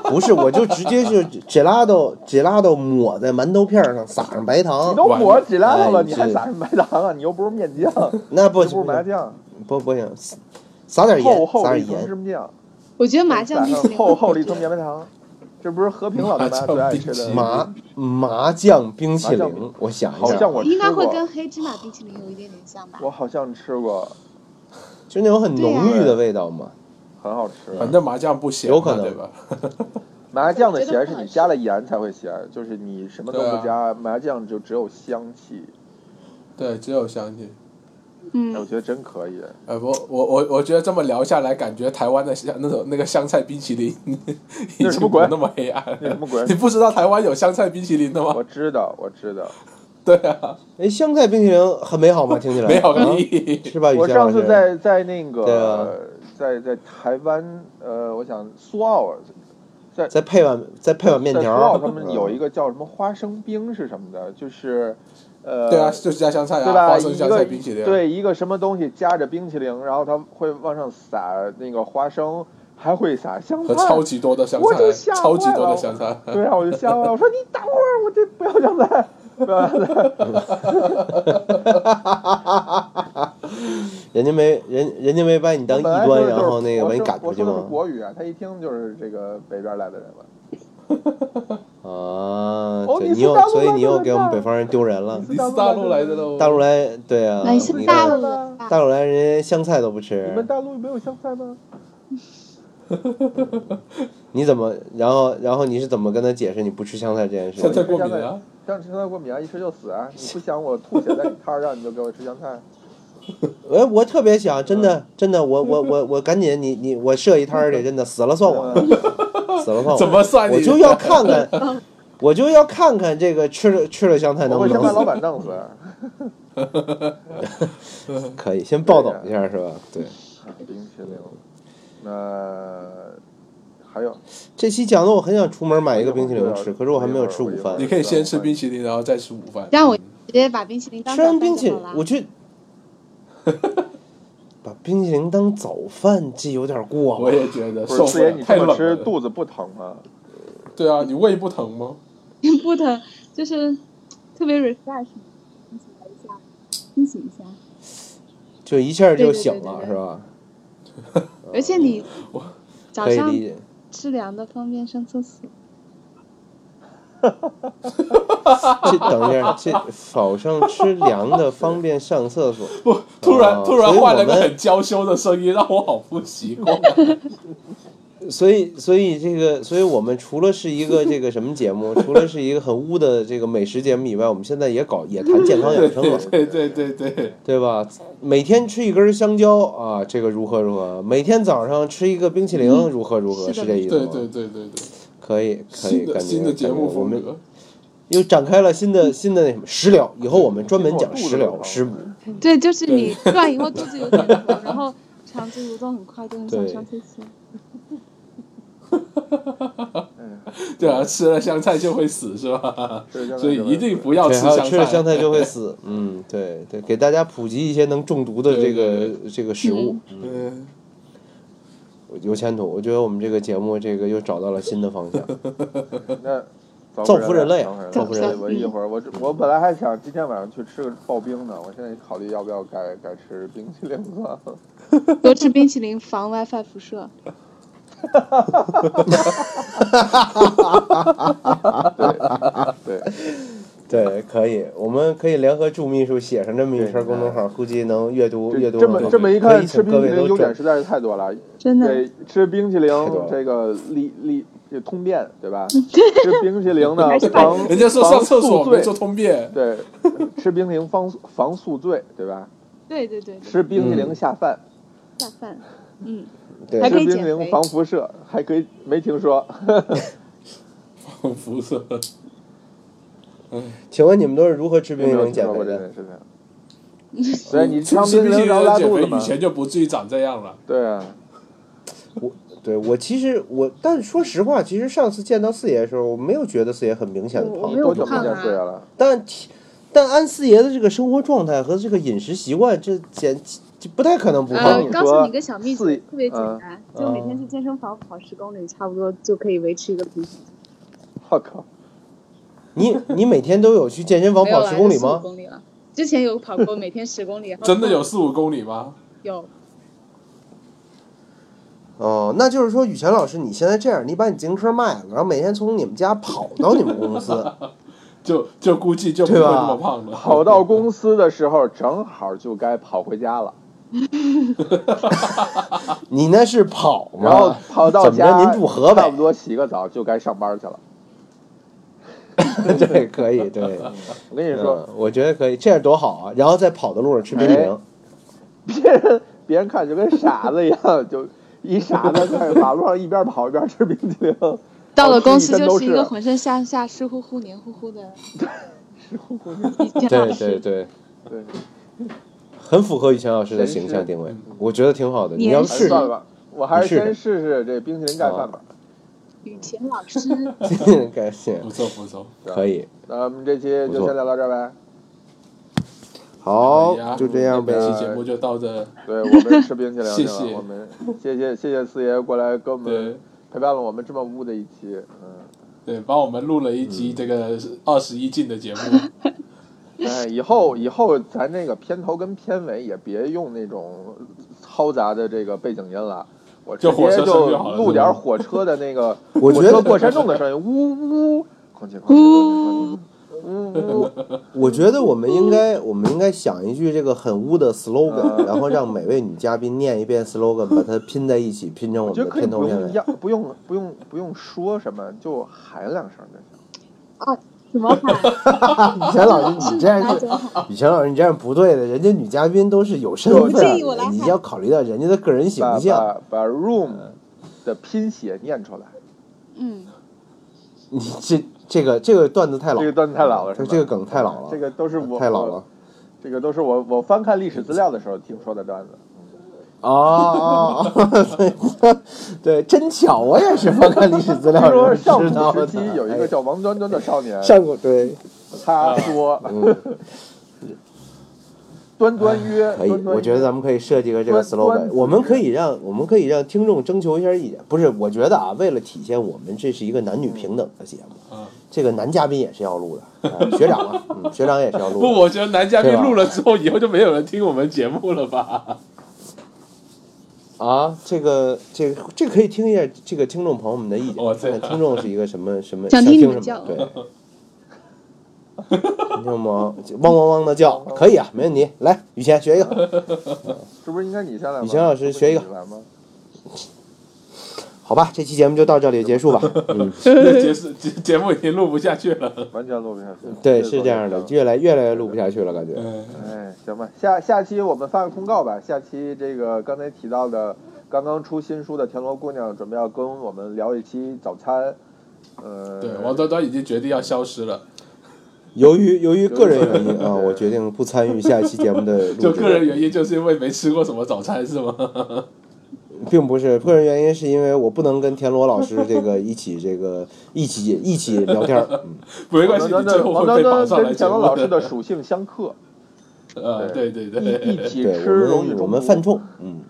S3: 不是，我就直接就 gelato gelato 抹在馒头片上，撒上白糖你。
S1: 都抹起来了，
S3: 哎
S1: 你还撒上白糖啊？你又不是面酱，
S3: 那不
S1: 行不是麻酱，
S3: 不不行，撒点盐，
S1: 厚厚
S3: 撒点盐。
S1: 芝麻酱，
S4: 我觉得麻酱冰淇淋
S1: 厚厚的一层绵白糖。这不是和平老大妈最爱吃的
S3: 麻麻酱冰淇淋，我想一下
S1: 好像，我
S4: 应该会，跟黑芝麻冰淇淋有一点点像吧？
S1: 我好像吃过，
S3: 就那种很浓郁的味道嘛。
S1: 很好吃。
S2: 反正麻酱不咸，
S3: 有可能
S2: 对吧？
S1: 麻酱的咸是你加了盐才会咸，就是你什么都不加，麻酱就只有香气。
S2: 对，只有香气。
S1: 嗯我
S4: 嗯，
S1: 觉得真可以。
S2: 呃，我，我我我觉得这么聊下来，感觉台湾的香那种那个香菜冰淇淋 已经不那么黑暗了。
S1: 那什么鬼
S2: 你？不知道台湾有香菜冰淇淋的吗？
S1: 我知道，我知道。
S2: 对啊，
S3: 哎，香菜冰淇淋很美好吗？听起来
S2: 没有
S3: 啊
S2: 意义。
S3: 是吧？
S1: 我上次在在那个在在台湾，呃，我想苏澳，在
S3: 再配碗再配碗面
S1: 条苏
S3: 条
S1: 澳，他们有一
S3: 个
S1: 个叫什么花生冰是什么的，就是呃，
S2: 对啊，就是加香菜啊，
S1: 对吧？
S2: 花生香
S1: 一个
S2: 菜冰淇淋。，啊
S1: 对一个什么东西夹着冰淇淋，然后它会往上撒那个花生，还会撒香菜，
S2: 和超级多的香菜超级多的香菜。
S1: 对啊，我就吓坏了，我说你等会儿，我这不要香菜。
S3: 人家没人人家没把你当异端，然后那个把你
S1: 说我说的是
S3: 赶出去吗？
S1: 国语啊，他一听就是这个北边来的人了。
S3: 啊，你又所以你又给我们北方人丢人了。
S2: 你是大陆来的喽？
S3: 大陆来，对啊，
S4: 是大陆？
S3: 大陆来人家香菜都不吃
S1: 你，们大陆没有香菜吗？
S3: 你怎么？然后然后你是怎么跟他解释你不吃香菜这件事
S2: 香菜？过敏啊？
S1: 像吃香菜过敏啊，一吃就死啊！你不想我吐血 在你摊儿上，你就给我吃香菜？
S3: 哎，我特别想，真的真的，我我我我赶紧，你你我设一摊儿去，真的死了算我的，死了算我。
S2: 怎么算？
S3: 我就要看看，我就要看看这个吃了吃了香菜能不
S1: 我先把老
S3: 能死。
S1: 板弄死。
S3: 可以先报道一下是吧？对，
S1: 冰淇淋，那还有
S3: 这期讲的我很想出门买一个冰淇淋吃，可是我还没有吃午饭
S2: 你。可以先吃冰淇淋，然后再吃午饭。
S4: 让我直接把冰淇淋当
S3: 吃完冰淇淋，
S4: 了。
S3: 我去把冰淇淋当早饭，这有点过
S2: 我。也觉得
S1: 不
S2: 受不了，
S1: 是四爷，你
S2: 太冷
S1: 吃
S2: 了。
S1: 肚子不疼吗？
S2: 对啊，你胃不疼吗？
S4: 不疼，就是特别 refresh，清醒一下，清醒一下。
S3: 就一下就
S4: 对对对
S3: 醒
S4: 对对
S3: 了是吧？
S4: 而且你早上。吃凉的方便上厕所。
S3: 这等一下，这早上吃凉的方便上厕所。
S2: 不，突然、
S3: 哦
S2: 突然换了个很娇羞的声音，让我好不习惯。
S3: 所以，所以这个，所以我们除了是一个这个什么节目，除了是一个很污的这个美食节目以外，我们现在也搞也谈健康养生了，
S2: 对对对对对，
S3: 对吧？每天吃一根香蕉啊，这个如何如何？每天早上吃一个冰淇淋如何如何？
S4: 是
S3: 是这意思吗？
S2: 对对对对对，
S3: 可以可以，
S2: 新的
S3: 感觉
S2: 新的节目
S3: 我们
S2: 风格。
S3: 又展开了新的新的那什么食疗，以后我们专门讲食疗食补。
S4: 对，就是你吃完以后肚子有点疼，然后肠子蠕动很快，就很想
S3: 对
S4: 上厕所。
S2: 对啊，吃了香菜就会死是吧？所以一定不要吃香菜
S3: 吃了香菜就会死。嗯，对对，给大家普及一些能中毒的这个这个食物，
S2: 嗯，
S3: 有前途。我觉得我们这个节目这个又找到了新的方向。
S1: 那
S3: 造福人类啊
S1: 造福人类！
S4: 造福人类
S1: 我一会儿我我本来还想今天晚上去吃个刨冰呢，我现在考虑要不要改改吃冰淇淋了。
S4: 多吃冰淇淋防 WiFi 辐射。
S1: 对，
S3: 对，可以，我们可以联合祝秘书写上这么一
S1: 对
S3: 篇公众号，估计能阅读阅读。
S1: 这么这么一看，吃冰淇淋优点实在是太多了。
S4: 真的
S1: 对，吃冰淇淋这个利利这通便，对吧？吃冰淇淋呢防
S2: 人家说上厕所
S1: 醉
S2: 通便，
S1: 对，吃冰淇淋防防宿醉，对吧？
S4: 对对对对，
S1: 吃冰淇淋下饭，
S4: 下饭。嗯，
S3: 对
S4: 还可以
S1: 吃冰淇淋
S4: 减肥
S1: 防辐射，还可以没听说。
S2: 防辐射。
S3: 请问你们都是如何吃冰
S1: 没
S3: 淇淋减肥的？
S1: 对你
S2: 吃
S1: 吃冰淇淋然后拉肚子
S2: 以？前就不至于长这样了。
S1: 对啊，我
S3: 对我其实我，但说实话，其实上次见到四爷的时候，我没有觉得四爷很明显的胖
S4: 没，有
S1: 多久没见四爷了？
S3: 但但安四爷的这个生活状态和这个饮食习惯，这简这不太可能不胖
S1: 跟你。说
S4: 告诉你个小秘诀，特别简
S1: 嗯
S4: 单，就每天去健身房跑十公里，差不多就可以维持一个平衡。
S1: 我靠！
S3: 你你每天都有去健身房跑十公里
S4: 就15
S3: 吗？
S4: 公里了。之前有跑过，每天十公里。
S2: 真的有四五公里吗？
S4: 有，
S3: 哦，那就是说，雨泉老师，你现在这样，你把你自行车卖了，然后每天从你们家跑到你们公司，
S2: 就就估计就不会
S3: 对吧
S2: 那么胖了。
S1: 跑到公司的时候，正好就该跑回家了。
S3: 你那是跑吗？
S1: 然后跑到家，
S3: 您住河北
S1: 差不多洗个澡就该上班去了。
S3: 对，可以，对。
S1: 我跟你说，
S3: 嗯，我觉得可以，这样多好啊！然后在跑的路上吃冰淇淋
S1: 哎，别人 别人看就跟傻子一样，就一傻子在马路上一边跑一边吃冰淇淋，
S4: 到了公司就是一个浑身上下湿乎乎、黏糊糊的。
S1: 湿乎乎
S4: 一天
S3: 对对对，
S1: 对，
S3: 很符合以前老师的形象定位，我觉得挺好的。你要
S4: 黏
S3: 试试，
S1: 算了吧，我还是先试试这冰淇淋盖饭吧。
S4: 雨田老师，
S3: 感谢，
S2: 不错不错，
S3: 可以，
S1: 那我们这期就先聊到这儿呗。
S3: 好就这样呗。
S2: 本期节目就到这，
S1: 对我们吃冰淇淋了，
S2: 谢谢
S1: 我们谢谢谢谢四爷过来跟我们陪伴了我们这么污的一期，嗯。
S2: 对，帮我们录了一集这个二十一进的节目。
S1: 哎，以后以后咱那个片头跟片尾也别用那种嘈杂的这个背景音了，我直接就录点火车的那个
S3: 我觉得
S1: 火车过山洞的声音，呜呜，空气呜呜，
S3: 我觉得我们应该，我们应该想一句这个很污的 slogan，然后让每位女嘉宾念一遍 slogan，把它拼在一起，拼成我们的片头片尾。
S1: 不用不用不用不用说什么，就喊两声就行。
S4: 怎么喊？
S3: 雨前老师，你这样是
S4: 那怎么喊？
S3: 雨前老师，你这样不对的，人家女嘉宾都是有身份的，你要考虑到人家的个人形象。
S1: 把把 room 的拼写念出来，
S4: 嗯，
S3: 你这这个这个段子太老
S1: 这个，段子太老了，是吧
S3: 这这个梗太老了，
S1: 这个都是我我
S3: 太老了。
S1: 这个都是我我翻看历史资料的时候听说的段子。
S3: 哦哦哦，对，真巧，我也是翻看历史资料
S1: 听说
S3: 的时候
S1: 上。古时期有一个叫王端端的少年，
S3: 上古对，
S1: 他说
S3: 嗯，
S1: 端端约，
S3: 可以，我觉得咱们可以设计个这个 slogan，我们可以让我们可以让听众征求一下意见。不是，我觉得啊，为了体现我们这是一个男女平等的节目，
S2: 嗯，
S3: 这个男嘉宾也是要录的，啊学长啊，嗯，学长也是要录
S2: 不，我觉得男嘉宾录了之后，以后就没有人听我们节目了吧？
S3: 啊，这个这个这个可以听一下这个听众朋友们的意见，
S2: 我
S3: 看看听众是一个什么什么
S4: 想
S3: 想听什
S4: 听你们叫
S3: 么，对。听见吗？汪汪汪的叫，可以啊，没问题。来，雨谦学一个。
S1: 是不是应该你先来？
S3: 雨谦老师学一个。好吧，这期节目就到这里结束吧。
S2: 嗯，节节节目已经录不下去了，
S1: 完全录不下去。
S3: 对，是这样的，越来越来越录不下去了，感觉。
S1: 哎，行吧，下下期我们发个通告吧。下期这个刚才提到的，刚刚出新书的田螺姑娘准备要跟我们聊一期早餐。呃，
S2: 对，王端端已经决定要消失了。
S3: 由于由于个人原因啊，我决定不参与下一期节目的。
S2: 就个人原因，就是因为没吃过什么早餐，是吗？
S3: 并不是个人原因，是因为我不能跟田螺老师这个一起这个 一起一起聊天儿。
S2: 嗯，没关系，最后会被绑上来。
S1: 跟田螺老师的属性相克。
S2: 呃，对对对，
S1: 一起吃容易
S3: 我们犯冲，嗯。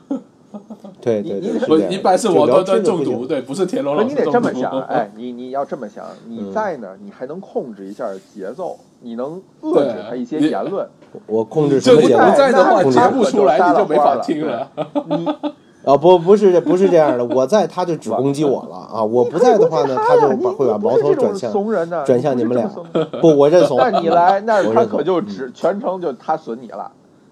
S3: 对对对，
S2: 我一般是我端端中毒，对，不是田螺老师
S1: 你得这么想，哎，你你要这么想，你在呢，你还能控制一下节奏，你能遏制他一些言论。
S3: 我控制什么言论？
S2: 不在的话，节目出来你就没法听了。
S1: 你。
S3: 啊不不是不是这样的，我在他就只攻击我了啊！我不在的话呢，他就把会把矛头转向转向你们俩。不，我认怂。
S1: 那你来，那他可就只全程就他损你了。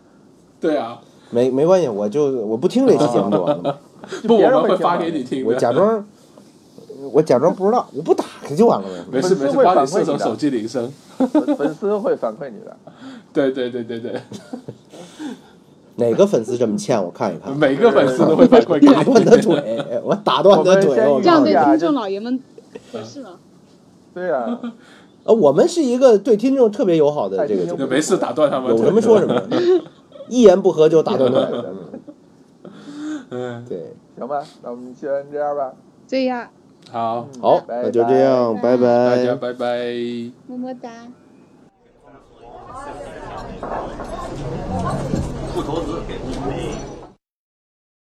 S2: 对啊，
S3: 没没关系，我就我不听这期节目就完了。
S2: 不，我们会发给你听。
S3: 我假装我假装不知道，我不打开就完了呗。
S2: 没事没事，帮你设成手机铃声。
S1: 粉丝会反馈你的。
S2: 对对对对对。
S3: 哪个粉丝这么欠？我看一看。
S2: 每个粉丝都会反馈给你。
S3: 打断的腿，我打断的腿。
S4: 这样对听众老爷们合适吗？
S1: 对呀。
S3: 呃，我们是一个对听众特别友好的这个。
S2: 没事，打断他们。
S3: 有什么说什么。一言不合就打断腿。
S2: 嗯，
S3: 对。
S1: 行吧，那我们先这样吧。
S4: 这样。
S2: 好。
S3: 好，那就这样，拜拜。
S2: 大家拜拜。
S4: 么么哒。不投资给